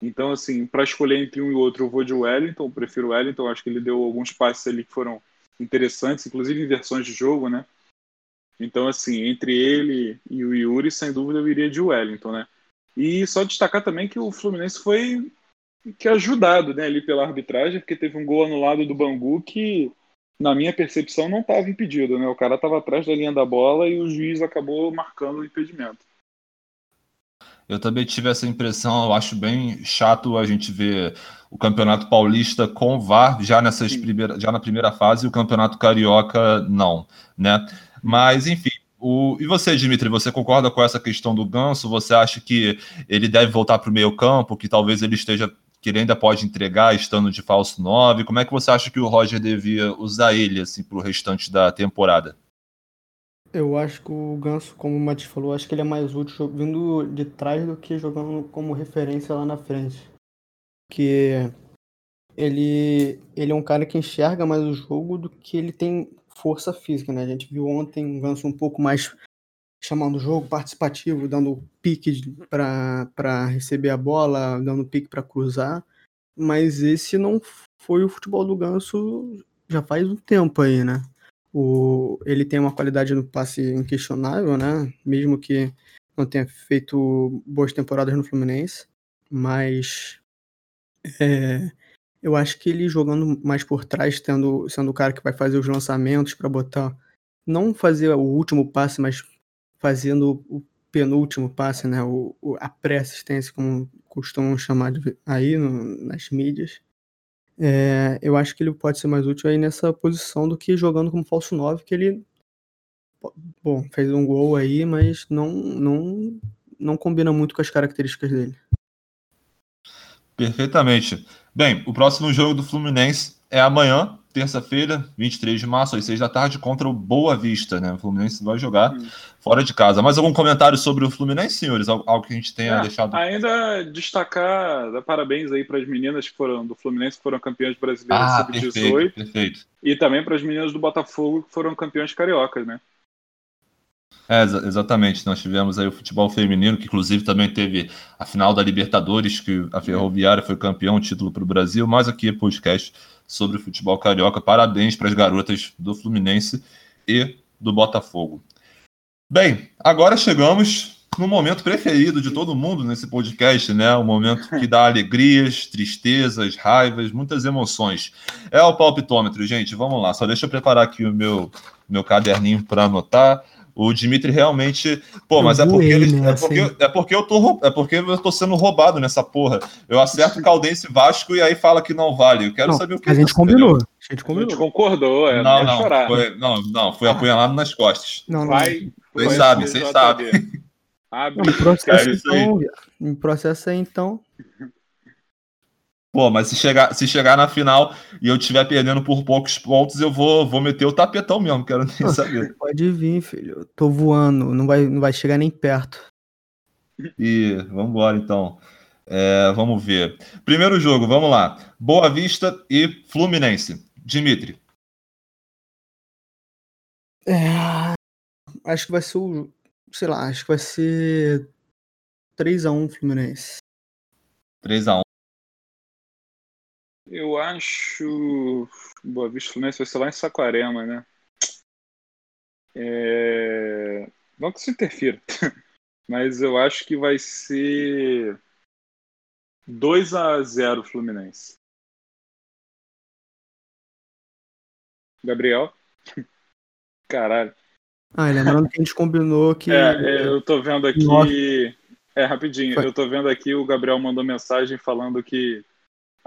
Então, assim, para escolher entre um e outro, eu vou de Wellington, prefiro Wellington. Acho que ele deu alguns passes ali que foram interessantes, inclusive em versões de jogo, né? Então, assim, entre ele e o Yuri, sem dúvida, eu iria de Wellington, né? E só destacar também que o Fluminense foi que ajudado, né, ali pela arbitragem, porque teve um gol anulado do Bangu que, na minha percepção, não estava impedido, né? O cara estava atrás da linha da bola e o juiz acabou marcando o impedimento. Eu também tive essa impressão, eu acho bem chato a gente ver o Campeonato Paulista com VAR já nessas primeiras, já na primeira fase e o Campeonato Carioca não, né? Mas enfim, o, e você, Dimitri, você concorda com essa questão do Ganso? Você acha que ele deve voltar para o meio campo, que talvez ele esteja que ele ainda pode entregar estando de falso 9? Como é que você acha que o Roger devia usar ele assim para o restante da temporada? Eu acho que o Ganso, como o Mati falou, acho que ele é mais útil vindo de trás do que jogando como referência lá na frente. Que ele, ele é um cara que enxerga mais o jogo do que ele tem força física, né? A gente viu ontem um Ganso um pouco mais chamando o jogo, participativo, dando pique para receber a bola, dando pique para cruzar. Mas esse não foi o futebol do Ganso já faz um tempo aí, né? O, ele tem uma qualidade no passe inquestionável, né? Mesmo que não tenha feito boas temporadas no Fluminense, mas é, eu acho que ele jogando mais por trás, tendo, sendo o cara que vai fazer os lançamentos para botar, não fazer o último passe, mas fazendo o penúltimo passe, né? O, o a pré-assistência, como costumam chamar de, aí no, nas mídias. É, eu acho que ele pode ser mais útil aí nessa posição do que jogando como falso 9, que ele bom, fez um gol aí, mas não não não combina muito com as características dele. Perfeitamente. Bem, o próximo jogo do Fluminense é amanhã, terça-feira, 23 de março, às 6 da tarde, contra o Boa Vista, né? O Fluminense vai jogar fora de casa. Mais algum comentário sobre o Fluminense, senhores? Algo que a gente tenha é, deixado. Ainda destacar, dar parabéns aí para as meninas que foram do Fluminense, que foram campeãs brasileiras ah, sub-18. Perfeito, perfeito. E também para as meninas do Botafogo, que foram campeãs cariocas, né? É, exatamente. Nós tivemos aí o futebol feminino, que inclusive também teve a final da Libertadores, que a Ferroviária foi campeão, título para o Brasil, mas aqui é podcast sobre o futebol carioca. Parabéns para as garotas do Fluminense e do Botafogo. Bem, agora chegamos no momento preferido de todo mundo nesse podcast, né? O momento que dá alegrias, tristezas, raivas, muitas emoções. É o palpitômetro, gente. Vamos lá. Só deixa eu preparar aqui o meu, meu caderninho para anotar. O Dimitri realmente. Pô, mas é porque, ele, é, porque, é, porque eu tô, é porque eu tô sendo roubado nessa porra. Eu acerto Caldense Vasco e aí fala que não vale. Eu quero não, saber o que A gente combinou. A gente combinou. A gente concordou, é, não, não, chorar. Foi, não, não, foi apunhalado nas costas. Não, não. Vai, vocês sabem, vocês sabem. Abre, não, processo, então, em processo aí, então. Pô, mas se chegar, se chegar na final e eu estiver perdendo por poucos pontos, eu vou, vou meter o tapetão mesmo, quero nem saber. Pode vir, filho. Eu tô voando, não vai, não vai chegar nem perto. E vamos embora então. É, vamos ver. Primeiro jogo, vamos lá. Boa Vista e Fluminense. Dimitri. É, acho que vai ser o. Sei lá, acho que vai ser 3x1 Fluminense. 3x1. Eu acho. Boa Vista Fluminense vai ser lá em Saquarema, né? É... Não que isso interfira, (laughs) mas eu acho que vai ser 2 a 0 Fluminense. Gabriel? (laughs) Caralho. Ah, lembrando que a gente combinou que. É, é eu tô vendo aqui. Nossa. É, rapidinho. Foi. Eu tô vendo aqui, o Gabriel mandou mensagem falando que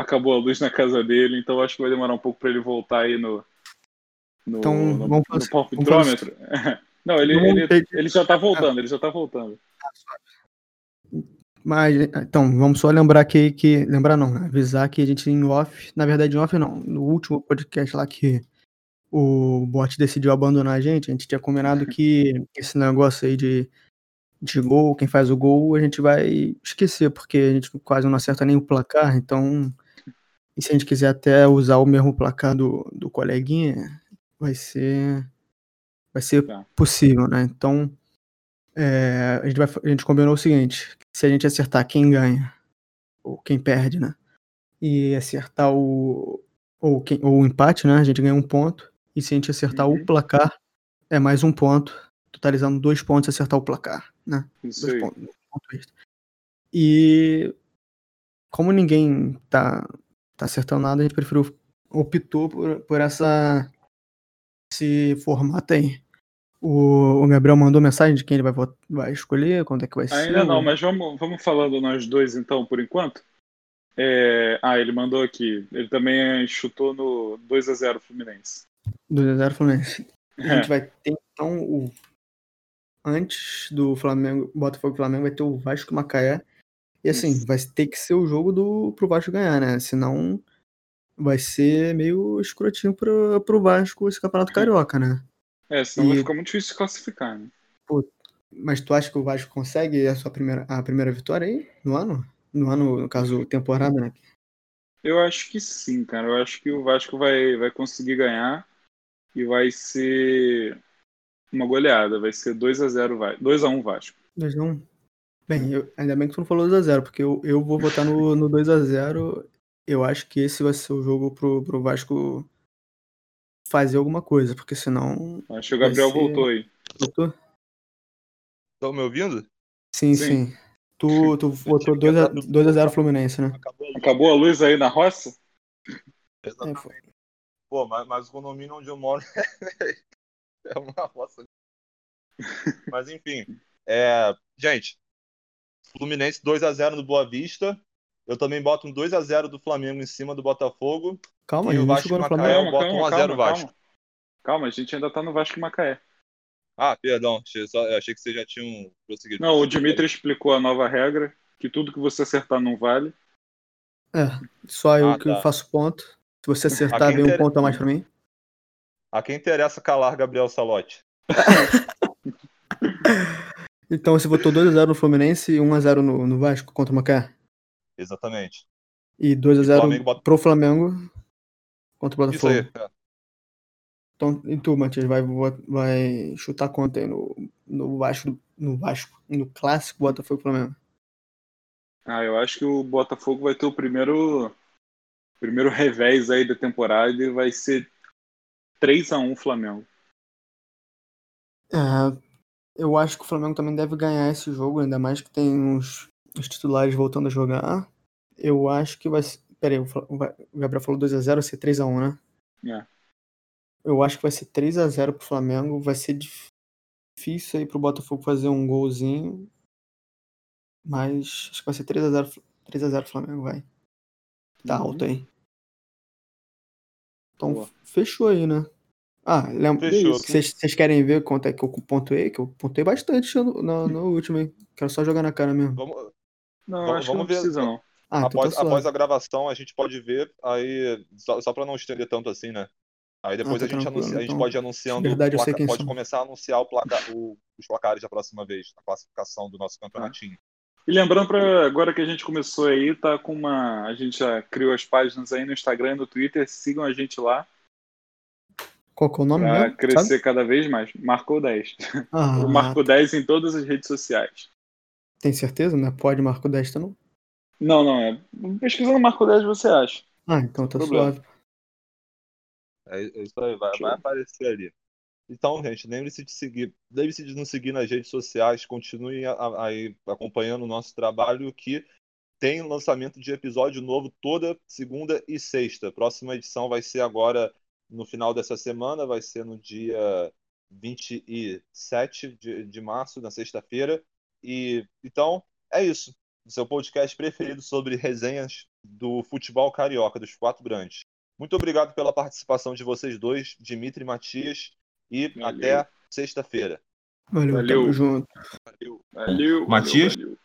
acabou a luz na casa dele, então acho que vai demorar um pouco para ele voltar aí no, no, então, no, vamos fazer, no palpitrômetro. (laughs) Não, ele, ele, ele já tá voltando, ele já tá voltando. Mas, então, vamos só lembrar aqui que. Lembrar não, né? avisar que a gente em off, na verdade em off não, no último podcast lá que o bot decidiu abandonar a gente, a gente tinha combinado que esse negócio aí de, de gol, quem faz o gol, a gente vai esquecer, porque a gente quase não acerta nem o placar, então e se a gente quiser até usar o mesmo placar do, do coleguinha, vai ser vai ser tá. possível, né? Então é, a, gente vai, a gente combinou o seguinte: se a gente acertar quem ganha ou quem perde, né? E acertar o ou, quem, ou o empate, né? A gente ganha um ponto. E se a gente acertar uhum. o placar, é mais um ponto, totalizando dois pontos e acertar o placar, né? Isso dois aí. Pontos, e como ninguém tá tá acertando nada, a gente preferiu, optou por, por essa esse formato aí. O, o, Gabriel mandou mensagem de quem ele vai, vai escolher, quando é que vai Ainda ser. Ainda não, mas vamos, vamos falando nós dois então, por enquanto. É... Ah, ele mandou aqui. Ele também chutou no 2x0 Fluminense. 2x0 Fluminense. A gente é. vai ter então o. Antes do Flamengo, Botafogo e Flamengo, vai ter o Vasco Macaé e assim, Isso. vai ter que ser o jogo do, pro Vasco ganhar, né? Senão vai ser meio escrotinho pro, pro Vasco esse campeonato carioca, né? É, senão e... vai ficar muito difícil de classificar, né? Pô, mas tu acha que o Vasco consegue a sua primeira, a primeira vitória aí no ano? No ano, no caso, temporada, né? Eu acho que sim, cara. Eu acho que o Vasco vai, vai conseguir ganhar e vai ser uma goleada. Vai ser 2x0 2x1 Vasco. 2x1. Bem, eu, ainda bem que tu não falou 2x0, porque eu, eu vou votar no, no 2x0. Eu acho que esse vai ser o jogo pro, pro Vasco fazer alguma coisa, porque senão. Acho que o Gabriel ser... voltou aí. Voltou? Estão me ouvindo? Sim, sim. sim. Tu, tu votou 2x0 Fluminense, né? Acabou a luz aí na roça? Exatamente. É, Pô, mas, mas o condomínio onde eu moro (laughs) é uma roça. Mas enfim. É... Gente, Fluminense 2 a 0 no Boa Vista. Eu também boto um 2 a 0 do Flamengo em cima do Botafogo. Calma, e o Vasco Macaé eu boto 1 a 0 Vasco. Calma. calma, a gente ainda tá no Vasco Macaé. Ah, perdão, achei, só, achei que vocês já tinham prosseguido. Não, o Dimitri explicou a nova regra, que tudo que você acertar não vale. É, só eu Ah, que tá. faço ponto. Se você acertar, vem um inter- ponto a mais pra mim. A quem interessa calar Gabriel Salotti? (laughs) Então você votou 2x0 no Fluminense e 1x0 no, no Vasco contra o Macaé. Exatamente. E 2x0 Flamengo bota- pro Flamengo contra o Isso Botafogo. aí. cara. Então, e tu, Matias, vai, vai chutar quanto aí no, no Vasco, no Vasco, no clássico Botafogo Flamengo? Ah, eu acho que o Botafogo vai ter o primeiro primeiro revés aí da temporada e vai ser 3 a 1 Flamengo. É, eu acho que o Flamengo também deve ganhar esse jogo, ainda mais que tem os, os titulares voltando a jogar. Eu acho que vai ser. Pera aí, o o Gabriel falou 2x0, vai ser 3x1, né? É. Eu acho que vai ser 3x0 pro Flamengo. Vai ser dif- difícil aí pro Botafogo fazer um golzinho. Mas acho que vai ser 3x0 3x0 Flamengo, vai. Tá Uhum. alto aí. Então Boa. fechou aí, né? Ah, lembra. Vocês vocês querem ver quanto é que eu pontuei? Que eu pontuei bastante no, no, no último, hein? Quero só jogar na cara mesmo. Vamos, Não, Vamos- acho que vamos não ver. precisa não. Ah, então após, tá após a gravação, a gente pode ver, aí, só, só para não estender tanto assim, né? Aí depois tá a, gente anuncia, a gente então. pode ir anunciando, verdade, eu o sei placa- quem pode são. começar a anunciar o placa- o- os placares da próxima vez, a classificação do nosso campeonatinho. E lembrando para agora que a gente começou aí, tá com uma, a gente já criou as páginas aí no Instagram e no Twitter, sigam a gente lá Qual que é o nome para mesmo? crescer Sabe? cada vez mais. Marcou 10. Ah, (laughs) O Marco 10 em todas as redes sociais. tem certeza? Não é pode Marco 10, tá não? Não, não, é. Pesquisando Marco 10 você acha. Ah, então tá problema. suave. É, é isso aí, vai, vai aparecer ali. Então, gente, lembre-se de seguir, lembre-se de nos seguir nas redes sociais, continue aí acompanhando o nosso trabalho que tem lançamento de episódio novo toda segunda e sexta. Próxima edição vai ser agora no final dessa semana, vai ser no dia 27 de, de março, na sexta-feira. E então é isso. O seu podcast preferido sobre resenhas do futebol carioca, dos quatro grandes. Muito obrigado pela participação de vocês dois, Dimitri e Matias, e Valeu. até sexta-feira. Valeu, Valeu. tamo junto. Valeu. Matias? valeu, valeu.